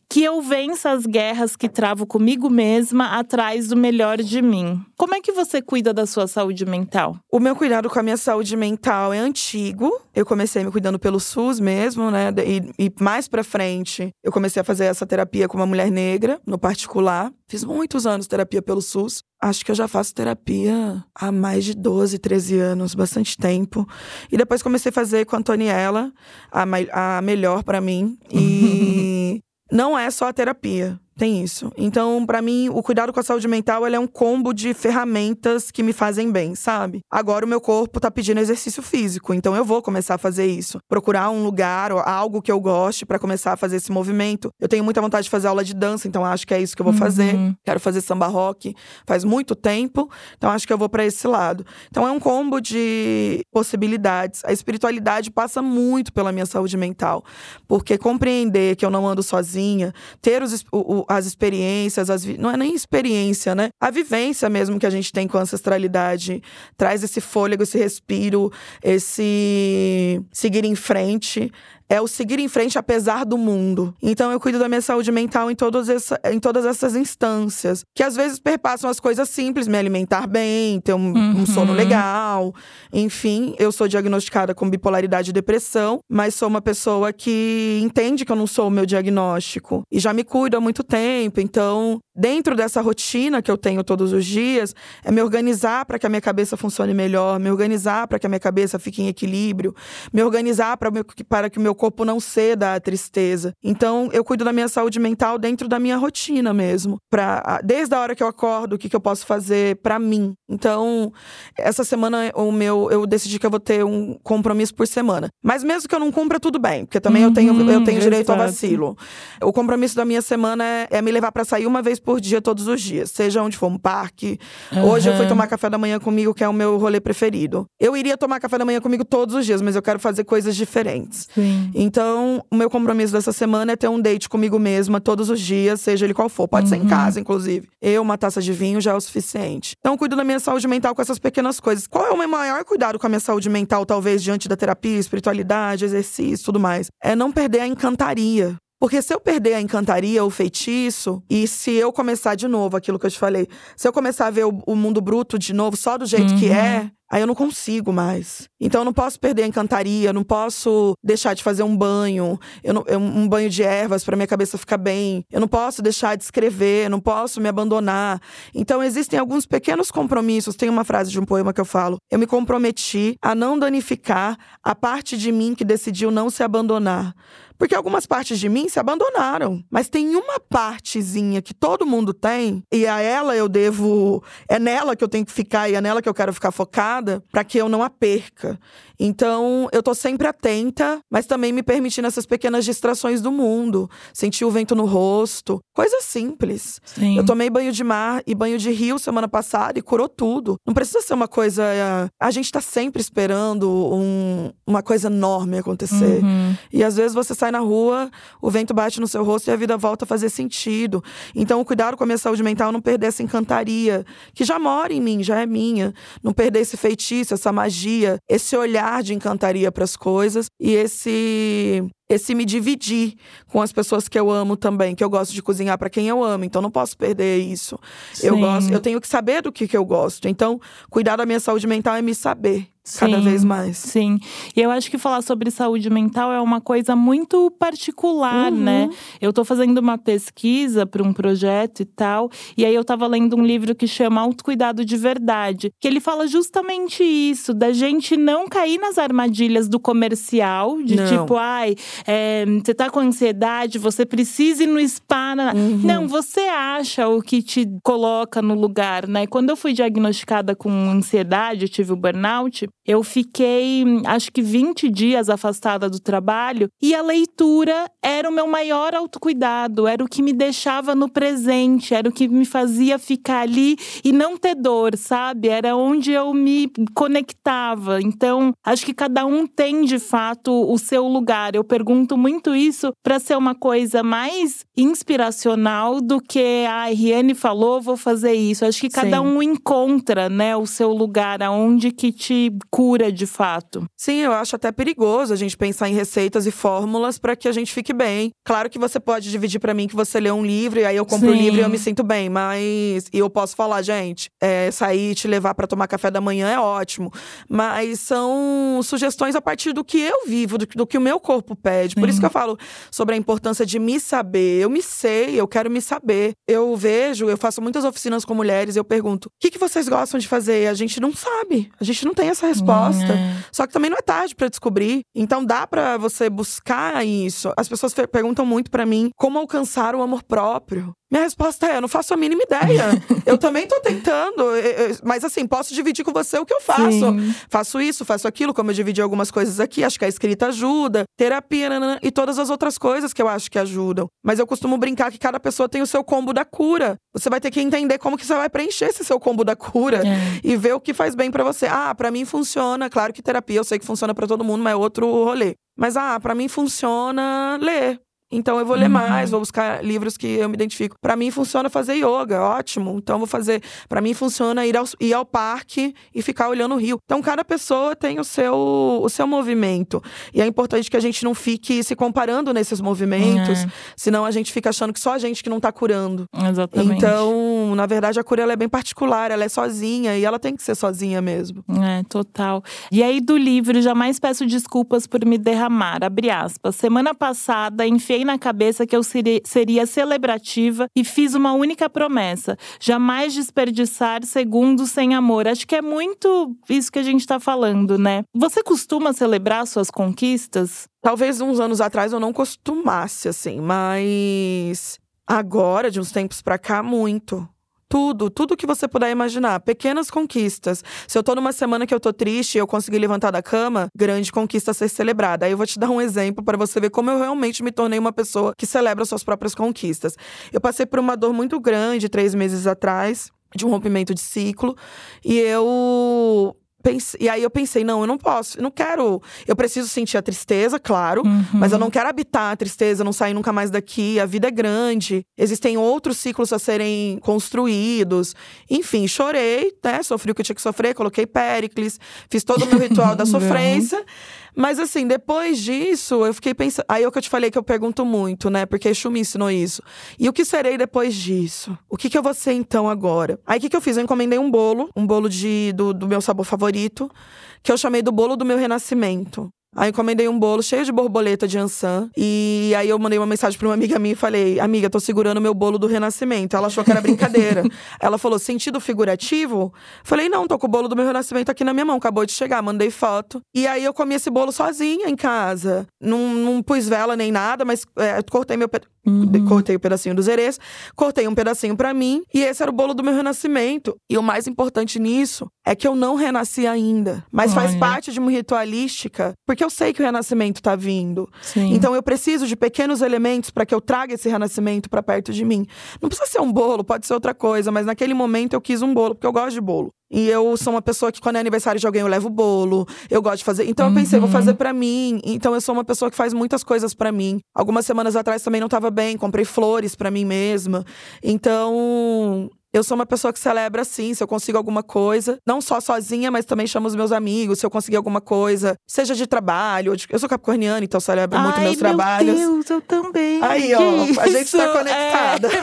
que eu vença as guerras que travo comigo mesma atrás do melhor de mim. Como é que você cuida da sua saúde mental? O meu cuidado com a minha saúde mental é antigo. Eu comecei me cuidando pelo SUS mesmo, né? E, e mais pra frente, eu comecei a fazer essa terapia com uma mulher negra, no particular. Fiz muitos anos terapia pelo SUS. Acho que eu já faço terapia há mais de 12, 13 anos, bastante tempo. E depois comecei a fazer com a Antoniela, a, a melhor para mim. E não é só a terapia. Tem isso. Então, para mim, o cuidado com a saúde mental é um combo de ferramentas que me fazem bem, sabe? Agora o meu corpo tá pedindo exercício físico, então eu vou começar a fazer isso. Procurar um lugar ou algo que eu goste para começar a fazer esse movimento. Eu tenho muita vontade de fazer aula de dança, então acho que é isso que eu vou fazer. Uhum. Quero fazer samba rock faz muito tempo, então acho que eu vou para esse lado. Então é um combo de possibilidades. A espiritualidade passa muito pela minha saúde mental, porque compreender que eu não ando sozinha, ter os, o, as experiências, as não é nem experiência, né? A vivência mesmo que a gente tem com a ancestralidade traz esse fôlego, esse respiro, esse seguir em frente é o seguir em frente apesar do mundo. Então eu cuido da minha saúde mental em, todos essa, em todas essas instâncias, que às vezes perpassam as coisas simples, me alimentar bem, ter um, uhum. um sono legal, enfim. Eu sou diagnosticada com bipolaridade e depressão, mas sou uma pessoa que entende que eu não sou o meu diagnóstico e já me cuido há muito tempo. Então, dentro dessa rotina que eu tenho todos os dias, é me organizar para que a minha cabeça funcione melhor, me organizar para que a minha cabeça fique em equilíbrio, me organizar para que o meu corpo não ceda à tristeza. Então, eu cuido da minha saúde mental dentro da minha rotina mesmo. Pra, desde a hora que eu acordo, o que, que eu posso fazer para mim. Então, essa semana o meu, eu decidi que eu vou ter um compromisso por semana. Mas mesmo que eu não cumpra, tudo bem, porque também uhum, eu tenho, eu tenho direito ao vacilo. O compromisso da minha semana é, é, me levar para sair uma vez por dia, todos os dias. Seja onde for, um parque. Uhum. Hoje eu fui tomar café da manhã comigo, que é o meu rolê preferido. Eu iria tomar café da manhã comigo todos os dias, mas eu quero fazer coisas diferentes. Sim. Então, o meu compromisso dessa semana é ter um date comigo mesma todos os dias, seja ele qual for. Pode uhum. ser em uhum. casa, inclusive. Eu, uma taça de vinho já é o suficiente. Então, cuido da minha saúde mental com essas pequenas coisas. Qual é o meu maior cuidado com a minha saúde mental, talvez, diante da terapia, espiritualidade, exercício, tudo mais? É não perder a encantaria. Porque se eu perder a encantaria, o feitiço, e se eu começar de novo aquilo que eu te falei, se eu começar a ver o, o mundo bruto de novo, só do jeito uhum. que é, Aí eu não consigo mais. Então eu não posso perder a encantaria, não posso deixar de fazer um banho, eu não, eu, um banho de ervas para minha cabeça ficar bem. Eu não posso deixar de escrever, não posso me abandonar. Então existem alguns pequenos compromissos. Tem uma frase de um poema que eu falo: Eu me comprometi a não danificar a parte de mim que decidiu não se abandonar. Porque algumas partes de mim se abandonaram. Mas tem uma partezinha que todo mundo tem, e a ela eu devo. É nela que eu tenho que ficar e é nela que eu quero ficar para que eu não a perca. Então, eu tô sempre atenta, mas também me permitindo essas pequenas distrações do mundo. Sentir o vento no rosto. Coisa simples. Sim. Eu tomei banho de mar e banho de rio semana passada e curou tudo. Não precisa ser uma coisa. A gente tá sempre esperando um, uma coisa enorme acontecer. Uhum. E às vezes você sai na rua, o vento bate no seu rosto e a vida volta a fazer sentido. Então, cuidado com a minha saúde mental, não perder essa encantaria, que já mora em mim, já é minha. Não perder esse feitiço, essa magia, esse olhar olhar de encantaria para as coisas. E esse esse me dividir com as pessoas que eu amo também, que eu gosto de cozinhar para quem eu amo, então não posso perder isso. Sim. Eu gosto, eu tenho que saber do que, que eu gosto. Então, cuidar da minha saúde mental é me saber. Cada sim, vez mais. Sim. E eu acho que falar sobre saúde mental é uma coisa muito particular, uhum. né? Eu tô fazendo uma pesquisa para um projeto e tal, e aí eu tava lendo um livro que chama Autocuidado de Verdade, que ele fala justamente isso, da gente não cair nas armadilhas do comercial, de não. tipo, ai, é, você tá com ansiedade, você precisa ir no spa. Uhum. Não, você acha o que te coloca no lugar, né? Quando eu fui diagnosticada com ansiedade, eu tive o burnout, eu fiquei acho que 20 dias afastada do trabalho e a leitura era o meu maior autocuidado, era o que me deixava no presente, era o que me fazia ficar ali e não ter dor, sabe? Era onde eu me conectava. Então, acho que cada um tem de fato o seu lugar. Eu pergunto pergunto muito isso para ser uma coisa mais inspiracional do que a Riane falou, vou fazer isso. Acho que cada Sim. um encontra, né, o seu lugar aonde que te cura de fato. Sim, eu acho até perigoso a gente pensar em receitas e fórmulas para que a gente fique bem. Claro que você pode dividir para mim que você lê um livro e aí eu compro o um livro e eu me sinto bem, mas e eu posso falar, gente, é, sair e te levar para tomar café da manhã é ótimo, mas são sugestões a partir do que eu vivo, do, do que o meu corpo pede pede. Por isso que eu falo sobre a importância de me saber. Eu me sei, eu quero me saber. Eu vejo, eu faço muitas oficinas com mulheres, eu pergunto: o que, que vocês gostam de fazer? A gente não sabe. A gente não tem essa resposta. Uhum. Só que também não é tarde para descobrir. Então dá para você buscar isso. As pessoas perguntam muito para mim como alcançar o amor próprio. Minha resposta é: eu não faço a mínima ideia. eu também tô tentando. Mas assim, posso dividir com você o que eu faço. Sim. Faço isso, faço aquilo, como eu dividi algumas coisas aqui. Acho que a escrita ajuda, terapia, nanana, e todas as outras coisas que eu acho que ajudam. Mas eu costumo brincar que cada pessoa tem o seu combo da cura. Você vai ter que entender como que você vai preencher esse seu combo da cura é. e ver o que faz bem para você. Ah, para mim funciona. Claro que terapia eu sei que funciona para todo mundo, mas é outro rolê. Mas ah, para mim funciona ler Então eu vou ler uhum. mais, vou buscar livros que eu me identifico. Para mim funciona fazer yoga, ótimo. Então eu vou fazer. Para mim funciona ir ao, ir ao parque e ficar olhando o rio. Então cada pessoa tem o seu, o seu movimento. E é importante que a gente não fique se comparando nesses movimentos, é. senão a gente fica achando que só a gente que não tá curando. Exatamente. Então, na verdade, a cura ela é bem particular, ela é sozinha e ela tem que ser sozinha mesmo. É, total. E aí do livro, jamais peço desculpas por me derramar. Abre aspas. Semana passada, enfiei na cabeça que eu seria celebrativa e fiz uma única promessa: jamais desperdiçar segundos sem amor. Acho que é muito isso que a gente tá falando, né? Você costuma celebrar suas conquistas? Talvez uns anos atrás eu não costumasse, assim, mas agora, de uns tempos pra cá, muito. Tudo, tudo que você puder imaginar. Pequenas conquistas. Se eu tô numa semana que eu tô triste e eu consegui levantar da cama, grande conquista a ser celebrada. Aí eu vou te dar um exemplo para você ver como eu realmente me tornei uma pessoa que celebra suas próprias conquistas. Eu passei por uma dor muito grande três meses atrás de um rompimento de ciclo. E eu E aí eu pensei, não, eu não posso, eu não quero. Eu preciso sentir a tristeza, claro, uhum. mas eu não quero habitar a tristeza, não sair nunca mais daqui. A vida é grande, existem outros ciclos a serem construídos. Enfim, chorei, né? Sofri o que eu tinha que sofrer, coloquei Péricles, fiz todo o meu ritual da sofrência. Mas assim, depois disso, eu fiquei pensando. Aí é o que eu te falei que eu pergunto muito, né? Porque Exu me ensinou isso. E o que serei depois disso? O que, que eu vou ser então agora? Aí o que, que eu fiz? Eu encomendei um bolo, um bolo de, do, do meu sabor favorito, que eu chamei do bolo do meu renascimento. Aí encomendei um bolo cheio de borboleta de ançã. E aí eu mandei uma mensagem para uma amiga minha e falei: Amiga, tô segurando meu bolo do renascimento. Ela achou que era brincadeira. Ela falou: Sentido figurativo? Falei: Não, tô com o bolo do meu renascimento aqui na minha mão. Acabou de chegar. Mandei foto. E aí eu comi esse bolo sozinha em casa. Não, não pus vela nem nada, mas é, cortei meu. Uhum. Cortei o um pedacinho dos erês, cortei um pedacinho para mim. E esse era o bolo do meu renascimento. E o mais importante nisso é que eu não renasci ainda. Mas Olha. faz parte de uma ritualística, porque eu sei que o renascimento tá vindo. Sim. Então eu preciso de pequenos elementos para que eu traga esse renascimento para perto de mim. Não precisa ser um bolo, pode ser outra coisa, mas naquele momento eu quis um bolo, porque eu gosto de bolo. E eu sou uma pessoa que, quando é aniversário de alguém, eu levo bolo. Eu gosto de fazer. Então, eu pensei, vou fazer uhum. para mim. Então, eu sou uma pessoa que faz muitas coisas para mim. Algumas semanas atrás também não tava bem, comprei flores para mim mesma. Então, eu sou uma pessoa que celebra sim, se eu consigo alguma coisa, não só sozinha, mas também chamo os meus amigos, se eu conseguir alguma coisa, seja de trabalho, de... eu sou capricorniana, então celebro Ai, muito meus meu trabalhos. Meu Deus, eu também. Aí, ó, a gente tá conectada.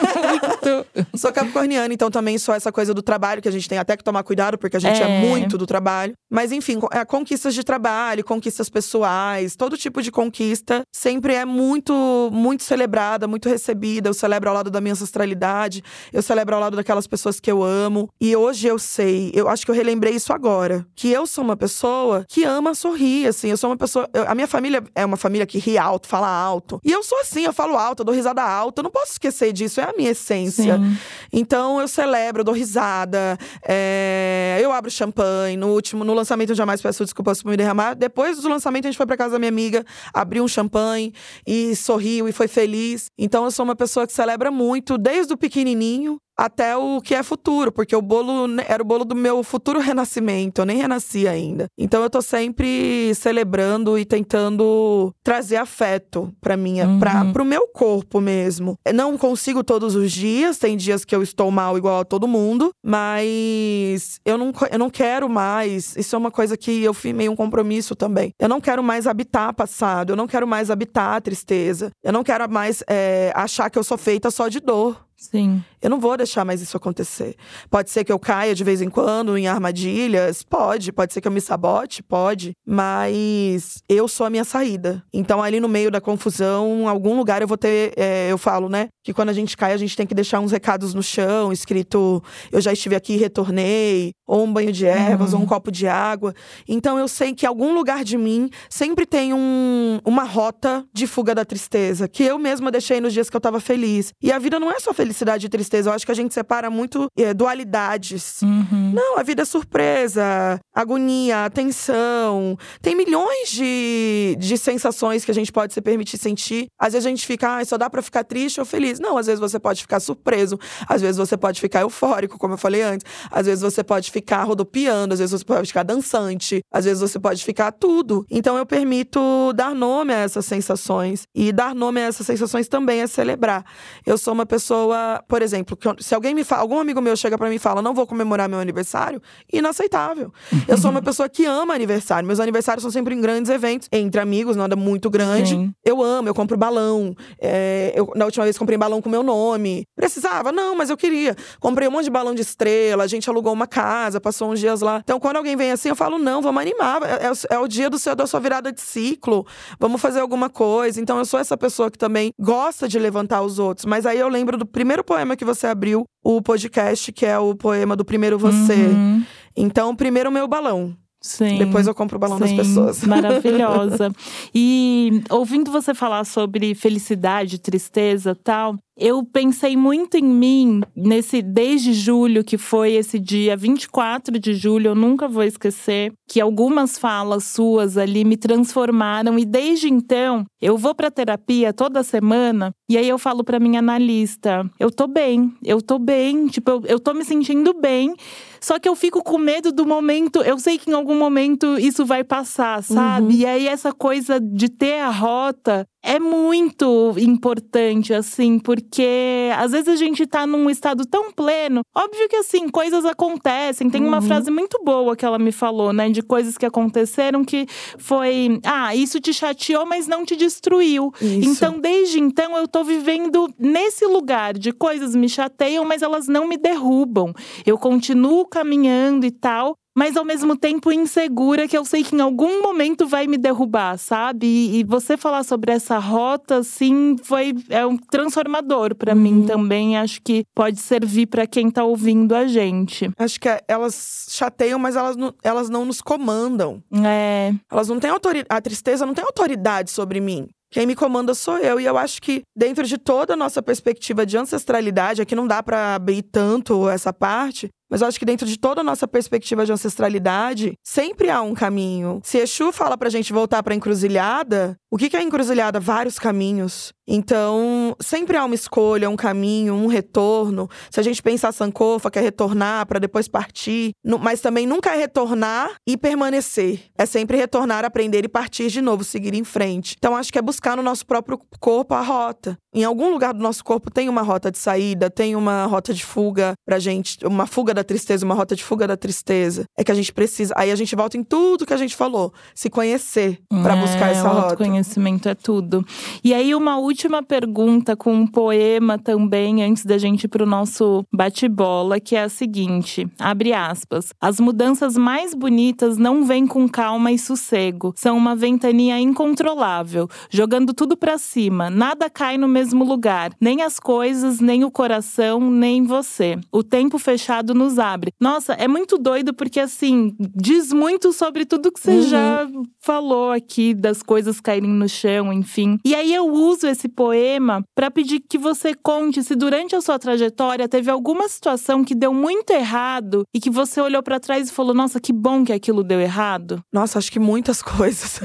É, sou capricorniana, então também sou essa coisa do trabalho que a gente tem até que tomar cuidado, porque a gente é, é muito do trabalho. Mas enfim, é, conquistas de trabalho, conquistas pessoais, todo tipo de conquista sempre é muito, muito celebrada, muito recebida. Eu celebro ao lado da minha ancestralidade, eu celebro ao lado daquela aquelas pessoas que eu amo. E hoje eu sei, eu acho que eu relembrei isso agora, que eu sou uma pessoa que ama sorrir, assim. Eu sou uma pessoa. Eu, a minha família é uma família que ri alto, fala alto. E eu sou assim, eu falo alto, eu dou risada alta. Eu não posso esquecer disso, é a minha essência. Sim. Então eu celebro, eu dou risada, é, eu abro champanhe. No último, no lançamento, eu jamais peço desculpas por me derramar. Depois do lançamento, a gente foi pra casa da minha amiga, abriu um champanhe e sorriu e foi feliz. Então eu sou uma pessoa que celebra muito, desde o pequenininho até o que é futuro, porque o bolo era o bolo do meu futuro renascimento, eu nem renasci ainda. Então eu tô sempre celebrando e tentando trazer afeto para minha, uhum. para pro meu corpo mesmo. Eu não consigo todos os dias, tem dias que eu estou mal igual a todo mundo, mas eu não, eu não quero mais. Isso é uma coisa que eu firmei um compromisso também. Eu não quero mais habitar passado, eu não quero mais habitar a tristeza. Eu não quero mais é, achar que eu sou feita só de dor. Sim. Eu não vou deixar mais isso acontecer. Pode ser que eu caia de vez em quando em armadilhas, pode. Pode ser que eu me sabote, pode. Mas eu sou a minha saída. Então, ali no meio da confusão, em algum lugar eu vou ter. É, eu falo, né? Que quando a gente cai, a gente tem que deixar uns recados no chão, escrito: Eu já estive aqui e retornei. Ou um banho de ervas, uhum. ou um copo de água. Então, eu sei que algum lugar de mim sempre tem um, uma rota de fuga da tristeza. Que eu mesma deixei nos dias que eu tava feliz. E a vida não é só felicidade felicidade e tristeza. Eu acho que a gente separa muito é, dualidades. Uhum. Não, a vida é surpresa, agonia, atenção. Tem milhões de, de sensações que a gente pode se permitir sentir. Às vezes a gente fica, ah, só dá pra ficar triste ou feliz. Não, às vezes você pode ficar surpreso. Às vezes você pode ficar eufórico, como eu falei antes. Às vezes você pode ficar rodopiando. Às vezes você pode ficar dançante. Às vezes você pode ficar tudo. Então eu permito dar nome a essas sensações. E dar nome a essas sensações também é celebrar. Eu sou uma pessoa, por exemplo, se alguém me fala, algum amigo meu chega para mim e fala, não vou comemorar meu aniversário, inaceitável. Eu sou uma pessoa que ama aniversário. Meus aniversários são sempre em grandes eventos, entre amigos, nada muito grande. Sim. Eu amo, eu compro balão. É, eu, na última vez comprei balão com meu nome. Precisava? Não, mas eu queria. Comprei um monte de balão de estrela, a gente alugou uma casa, passou uns dias lá. Então, quando alguém vem assim, eu falo, não, vamos animar. É, é, é o dia do seu, da sua virada de ciclo. Vamos fazer alguma coisa. Então, eu sou essa pessoa que também gosta de levantar os outros. Mas aí eu lembro do primeiro poema que você abriu o podcast, que é o poema do Primeiro Você. Uhum. Então, primeiro meu balão. Sim. Depois eu compro o balão das Sim, pessoas. Maravilhosa. E ouvindo você falar sobre felicidade, tristeza tal, eu pensei muito em mim nesse desde julho, que foi esse dia 24 de julho, eu nunca vou esquecer, que algumas falas suas ali me transformaram e desde então eu vou para terapia toda semana e aí eu falo para minha analista, eu tô bem, eu tô bem, tipo, eu, eu tô me sentindo bem. Só que eu fico com medo do momento, eu sei que em algum momento isso vai passar, sabe? Uhum. E aí essa coisa de ter a rota é muito importante, assim, porque às vezes a gente tá num estado tão pleno. Óbvio que, assim, coisas acontecem. Tem uma Uhum. frase muito boa que ela me falou, né, de coisas que aconteceram que foi. Ah, isso te chateou, mas não te destruiu. Isso. Então, desde então, eu tô vivendo nesse lugar de coisas me chateiam, mas elas não me derrubam. Eu continuo caminhando e tal. Mas ao mesmo tempo insegura, que eu sei que em algum momento vai me derrubar, sabe? E, e você falar sobre essa rota, assim, foi é um transformador pra mim também. Acho que pode servir pra quem tá ouvindo a gente. Acho que é- elas chateiam, mas elas não, elas não nos comandam. É, Elas não têm autoridade. A tristeza não tem autoridade sobre mim. Quem me comanda sou eu. E eu acho que, dentro de toda a nossa perspectiva de ancestralidade, aqui não dá pra abrir tanto essa parte, mas eu acho que dentro de toda a nossa perspectiva de ancestralidade, sempre há um caminho. Se Exu fala pra gente voltar pra encruzilhada, o que é encruzilhada? Vários caminhos. Então, sempre há uma escolha, um caminho, um retorno. Se a gente pensar Sankofa, que é retornar pra depois partir, mas também nunca é retornar e permanecer. É sempre retornar, aprender e partir de novo, seguir em frente. Então, acho que é buscar no nosso próprio corpo a rota. Em algum lugar do nosso corpo tem uma rota de saída, tem uma rota de fuga pra gente, uma fuga da tristeza, uma rota de fuga da tristeza. É que a gente precisa. Aí a gente volta em tudo que a gente falou, se conhecer buscar É, essa o rota. Autoconhecimento é tudo. E aí, uma última pergunta com um poema também, antes da gente ir pro nosso bate-bola, que é a seguinte: abre aspas. As mudanças mais bonitas não vêm com calma e sossego. São uma ventania incontrolável, jogando tudo pra cima. Nada cai no mesmo lugar. Nem as coisas, nem o coração, nem você. O tempo fechado nos abre. Nossa, é muito doido porque assim, diz muito sobre tudo que você Uhum. já falou aqui das coisas caírem no chão, enfim. E aí eu uso esse poema pra pedir que você conte se durante a sua trajetória teve alguma situação que deu muito errado e que você olhou pra trás e falou: "Nossa, que bom que aquilo deu errado". Nossa, acho que muitas coisas.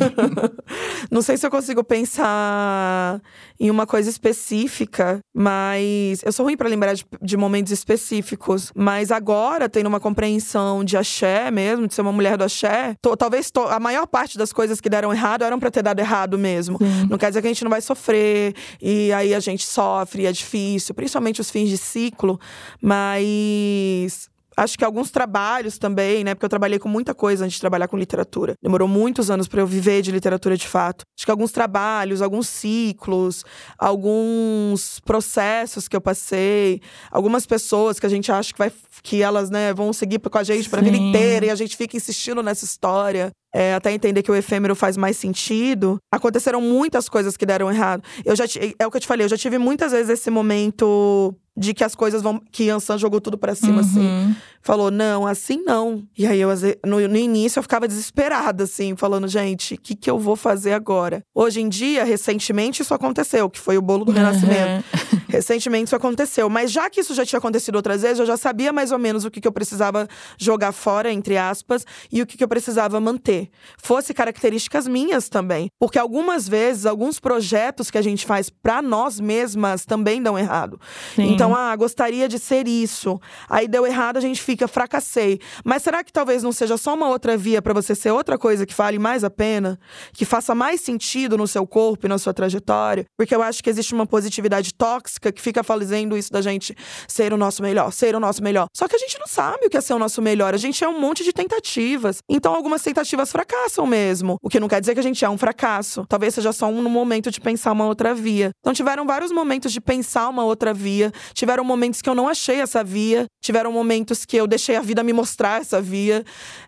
não sei se eu consigo pensar em uma coisa específica, mas eu sou ruim pra lembrar de, de momentos específicos. Mas agora, tendo uma compreensão de axé mesmo, de ser uma mulher do axé, to- talvez to- a maior parte das coisas que deram errado eram pra ter dado errado mesmo. Não quer dizer que a gente não vai sofrer, e aí a gente sofre, é difícil, principalmente os fins de ciclo, mas. Acho que alguns trabalhos também, né? Porque eu trabalhei com muita coisa antes de trabalhar com literatura. Demorou muitos anos para eu viver de literatura de fato. Acho que alguns trabalhos, alguns ciclos, alguns processos que eu passei, algumas pessoas que a gente acha que vai que elas, né, vão seguir com a gente para a vida inteira e a gente fica insistindo nessa história. é, até entender que o efêmero faz mais sentido. Aconteceram muitas coisas que deram errado. Eu já é o que eu te falei, eu já tive muitas vezes esse momento de que as coisas vão. Que Ansan jogou tudo pra cima, assim. Uhum. Falou, não, assim não. E aí, eu, no, no início, eu ficava desesperada, assim, falando, gente, o que, que eu vou fazer agora? Hoje em dia, recentemente, isso aconteceu, que foi o bolo do renascimento. Recentemente isso aconteceu. Mas já que isso já tinha acontecido outras vezes, eu já sabia mais ou menos o que, que eu precisava jogar fora, entre aspas, e o que, que eu precisava manter. Fosse características minhas também. Porque algumas vezes, alguns projetos que a gente faz para nós mesmas também dão errado. Sim. Então, ah, gostaria de ser isso. Aí deu errado, a gente fica, fracassei. Mas será que talvez não seja só uma outra via para você ser outra coisa que vale mais a pena? Que faça mais sentido no seu corpo e na sua trajetória? Porque eu acho que existe uma positividade tóxica que fica fazendo isso da gente ser o nosso melhor, ser o nosso melhor. Só que a gente não sabe o que é ser o nosso melhor. A gente é um monte de tentativas. Então, algumas tentativas fracassam mesmo. O que não quer dizer que a gente é um fracasso. Talvez seja só um momento de pensar uma outra via. Então, tiveram vários momentos de pensar uma outra via. Tiveram momentos que eu não achei essa via. Tiveram momentos que eu deixei a vida me mostrar essa via.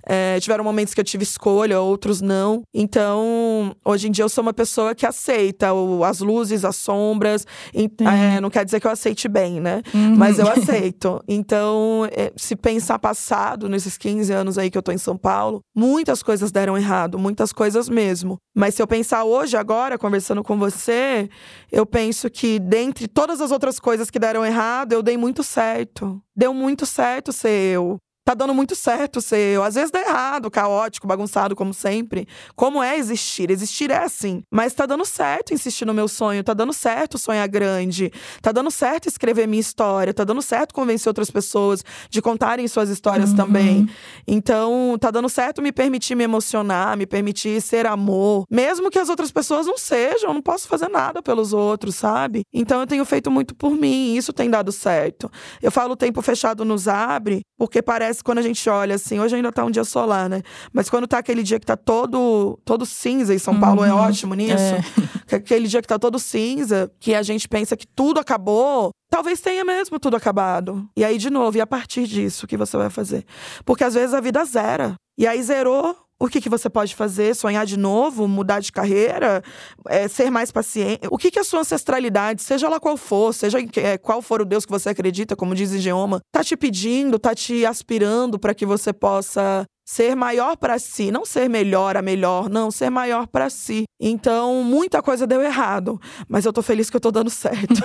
É, tiveram momentos que eu tive escolha, outros não. Então, hoje em dia eu sou uma pessoa que aceita as luzes, as sombras. É, não quer dizer que eu aceite bem, né? Uhum. Mas eu aceito. Então, é, se pensar passado, nesses 15 anos aí que eu tô em São Paulo, muitas coisas deram errado, muitas coisas mesmo. Mas se eu pensar hoje, agora, conversando com você, eu penso que dentre todas as outras coisas que deram errado, eu dei muito certo. Deu muito certo ser eu tá dando muito certo ser eu. Às vezes dá errado, caótico, bagunçado, como sempre. Como é existir? Existir é assim. Mas tá dando certo insistir no meu sonho, tá dando certo sonhar grande, tá dando certo escrever minha história, tá dando certo convencer outras pessoas de contarem suas histórias uhum. também. Então, tá dando certo me permitir me emocionar, me permitir ser amor. Mesmo que as outras pessoas não sejam, eu não posso fazer nada pelos outros, sabe? Então, eu tenho feito muito por mim e isso tem dado certo. Eu falo o tempo fechado nos abre, porque parece quando a gente olha assim, hoje ainda tá um dia solar, né? Mas quando tá aquele dia que tá todo, todo cinza, e São Paulo é uhum. é ótimo nisso, é. aquele dia que tá todo cinza, que a gente pensa que tudo acabou, talvez tenha mesmo tudo acabado. E aí, de novo, e a partir disso, o que você vai fazer? Porque às vezes a vida zera. E aí zerou, o que, que você pode fazer? Sonhar de novo? Mudar de carreira? É, ser mais paciente? O que, que a sua ancestralidade, seja lá qual for, seja é, qual for o Deus que você acredita, como diz Geoma, tá te pedindo, tá te aspirando para que você possa ser maior para si, não ser melhor a melhor, não, ser maior para si. Então, muita coisa deu errado, mas eu tô feliz que eu tô dando certo.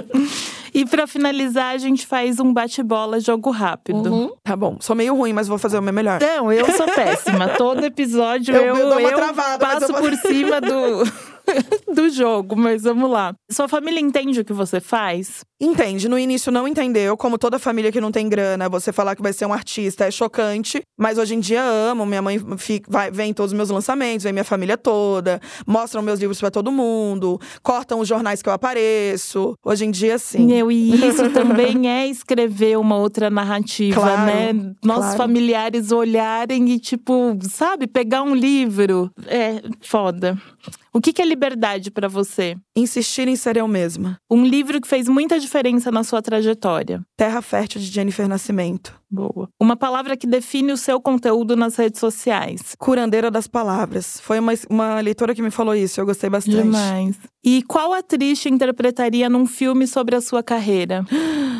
e para finalizar, a gente faz um bate-bola jogo rápido. Uhum. Tá bom, sou meio ruim, mas vou fazer o meu melhor. Não, eu sou péssima. Todo episódio eu, eu, eu, eu travada, passo por cima do do jogo, mas vamos lá. Sua família entende o que você faz? Entende. No início não entendeu, como toda família que não tem grana, você falar que vai ser um artista é chocante, mas hoje em dia amo. Minha mãe fica, vai, vem em todos os meus lançamentos, vem minha família toda, mostram meus livros para todo mundo, cortam os jornais que eu apareço. Hoje em dia, sim. Meu, e isso também é escrever uma outra narrativa, claro, né? Nossos claro. familiares olharem e, tipo, sabe, pegar um livro. É foda. O que, que é liberdade para você? Insistir em ser eu mesma. Um livro que fez muita diferença na sua trajetória. Terra Fértil de Jennifer Nascimento. Boa. Uma palavra que define o seu conteúdo nas redes sociais. Curandeira das palavras. Foi uma, uma leitora que me falou isso, eu gostei bastante. Demais. E qual atriz te interpretaria num filme sobre a sua carreira?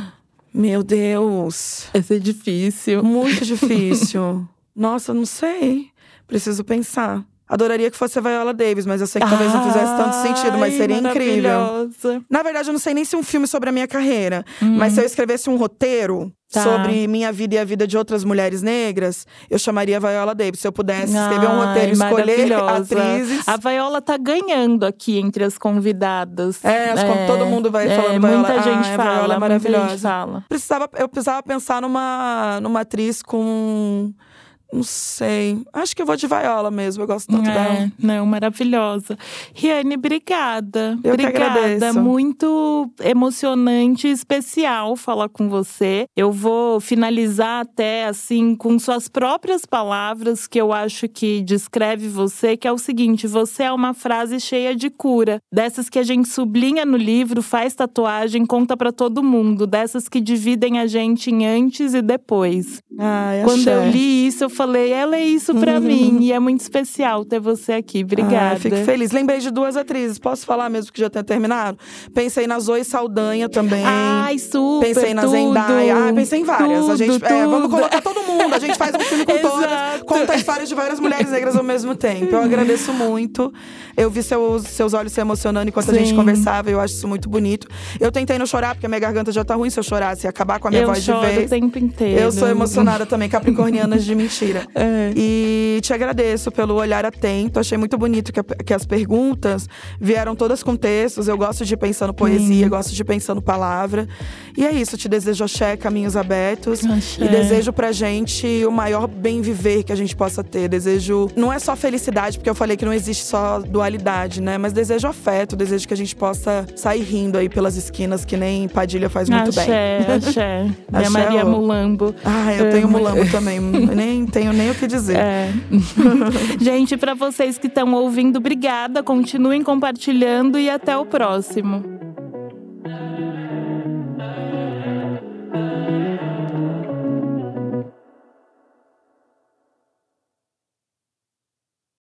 Meu Deus. Esse é difícil. Muito difícil. Nossa, não sei. Preciso pensar. Adoraria que fosse a Viola Davis, mas eu sei que talvez não fizesse tanto sentido, mas seria incrível. Na verdade, eu não sei nem se um filme sobre a minha carreira, hum. mas se eu escrevesse um roteiro Tá. sobre minha vida e a vida de outras mulheres negras, eu chamaria a Viola Davis. Se eu pudesse escrever um roteiro, escolher atrizes. A Viola tá ganhando aqui entre as convidadas. É, acho é, que todo mundo vai é, falando Viola. Muita gente ah, fala, a Viola é maravilhosa. Fala. Precisava, eu precisava pensar numa, numa atriz com não sei. Acho que eu vou de Viola mesmo. Eu gosto tanto é, dela. Não, maravilhosa. Riane, obrigada. Eu obrigada. Muito emocionante e especial falar com você. Eu vou finalizar até assim com suas próprias palavras que eu acho que descreve você, que é o seguinte: você é uma frase cheia de cura, dessas que a gente sublinha no livro, faz tatuagem, conta para todo mundo, dessas que dividem a gente em antes e depois. Ai, Quando eu li isso, eu falei ela é isso para uhum. mim. E é muito especial ter você aqui. Obrigada. Ah, fico feliz. Lembrei de duas atrizes. Posso falar mesmo que já tenha terminado? Pensei na Zoe Saldanha também. Ai, super. Pensei na tudo, Zendaya. Ah, pensei em várias. Tudo, a gente, é, vamos colocar todo mundo. A gente faz um filme com todas. Conta histórias de várias mulheres negras ao mesmo tempo. Eu agradeço muito. Eu vi seus, seus olhos se emocionando enquanto Sim. a gente conversava. Eu acho isso muito bonito. Eu tentei não chorar, porque a minha garganta já tá ruim se eu chorasse. acabar com a minha eu voz de vez. o tempo inteiro. Eu sou emocionada também, capricornianas de mentira. É. E te agradeço pelo olhar atento. Achei muito bonito que, que as perguntas vieram todas com textos. Eu gosto de pensar no poesia, gosto de pensar no palavra. E é isso. Te desejo axé, caminhos abertos. Axé. E desejo pra gente o maior bem viver que a gente possa ter. Desejo. Não é só felicidade, porque eu falei que não existe só dualidade, né? Mas desejo afeto, desejo que a gente possa sair rindo aí pelas esquinas, que nem Padilha faz muito axé, bem. Axé, Minha Maria Mulambo. Ah, eu tenho uhum. mulambo também. nem tenho nem o que dizer. É. Gente, para vocês que estão ouvindo, obrigada. Continuem compartilhando e até o próximo.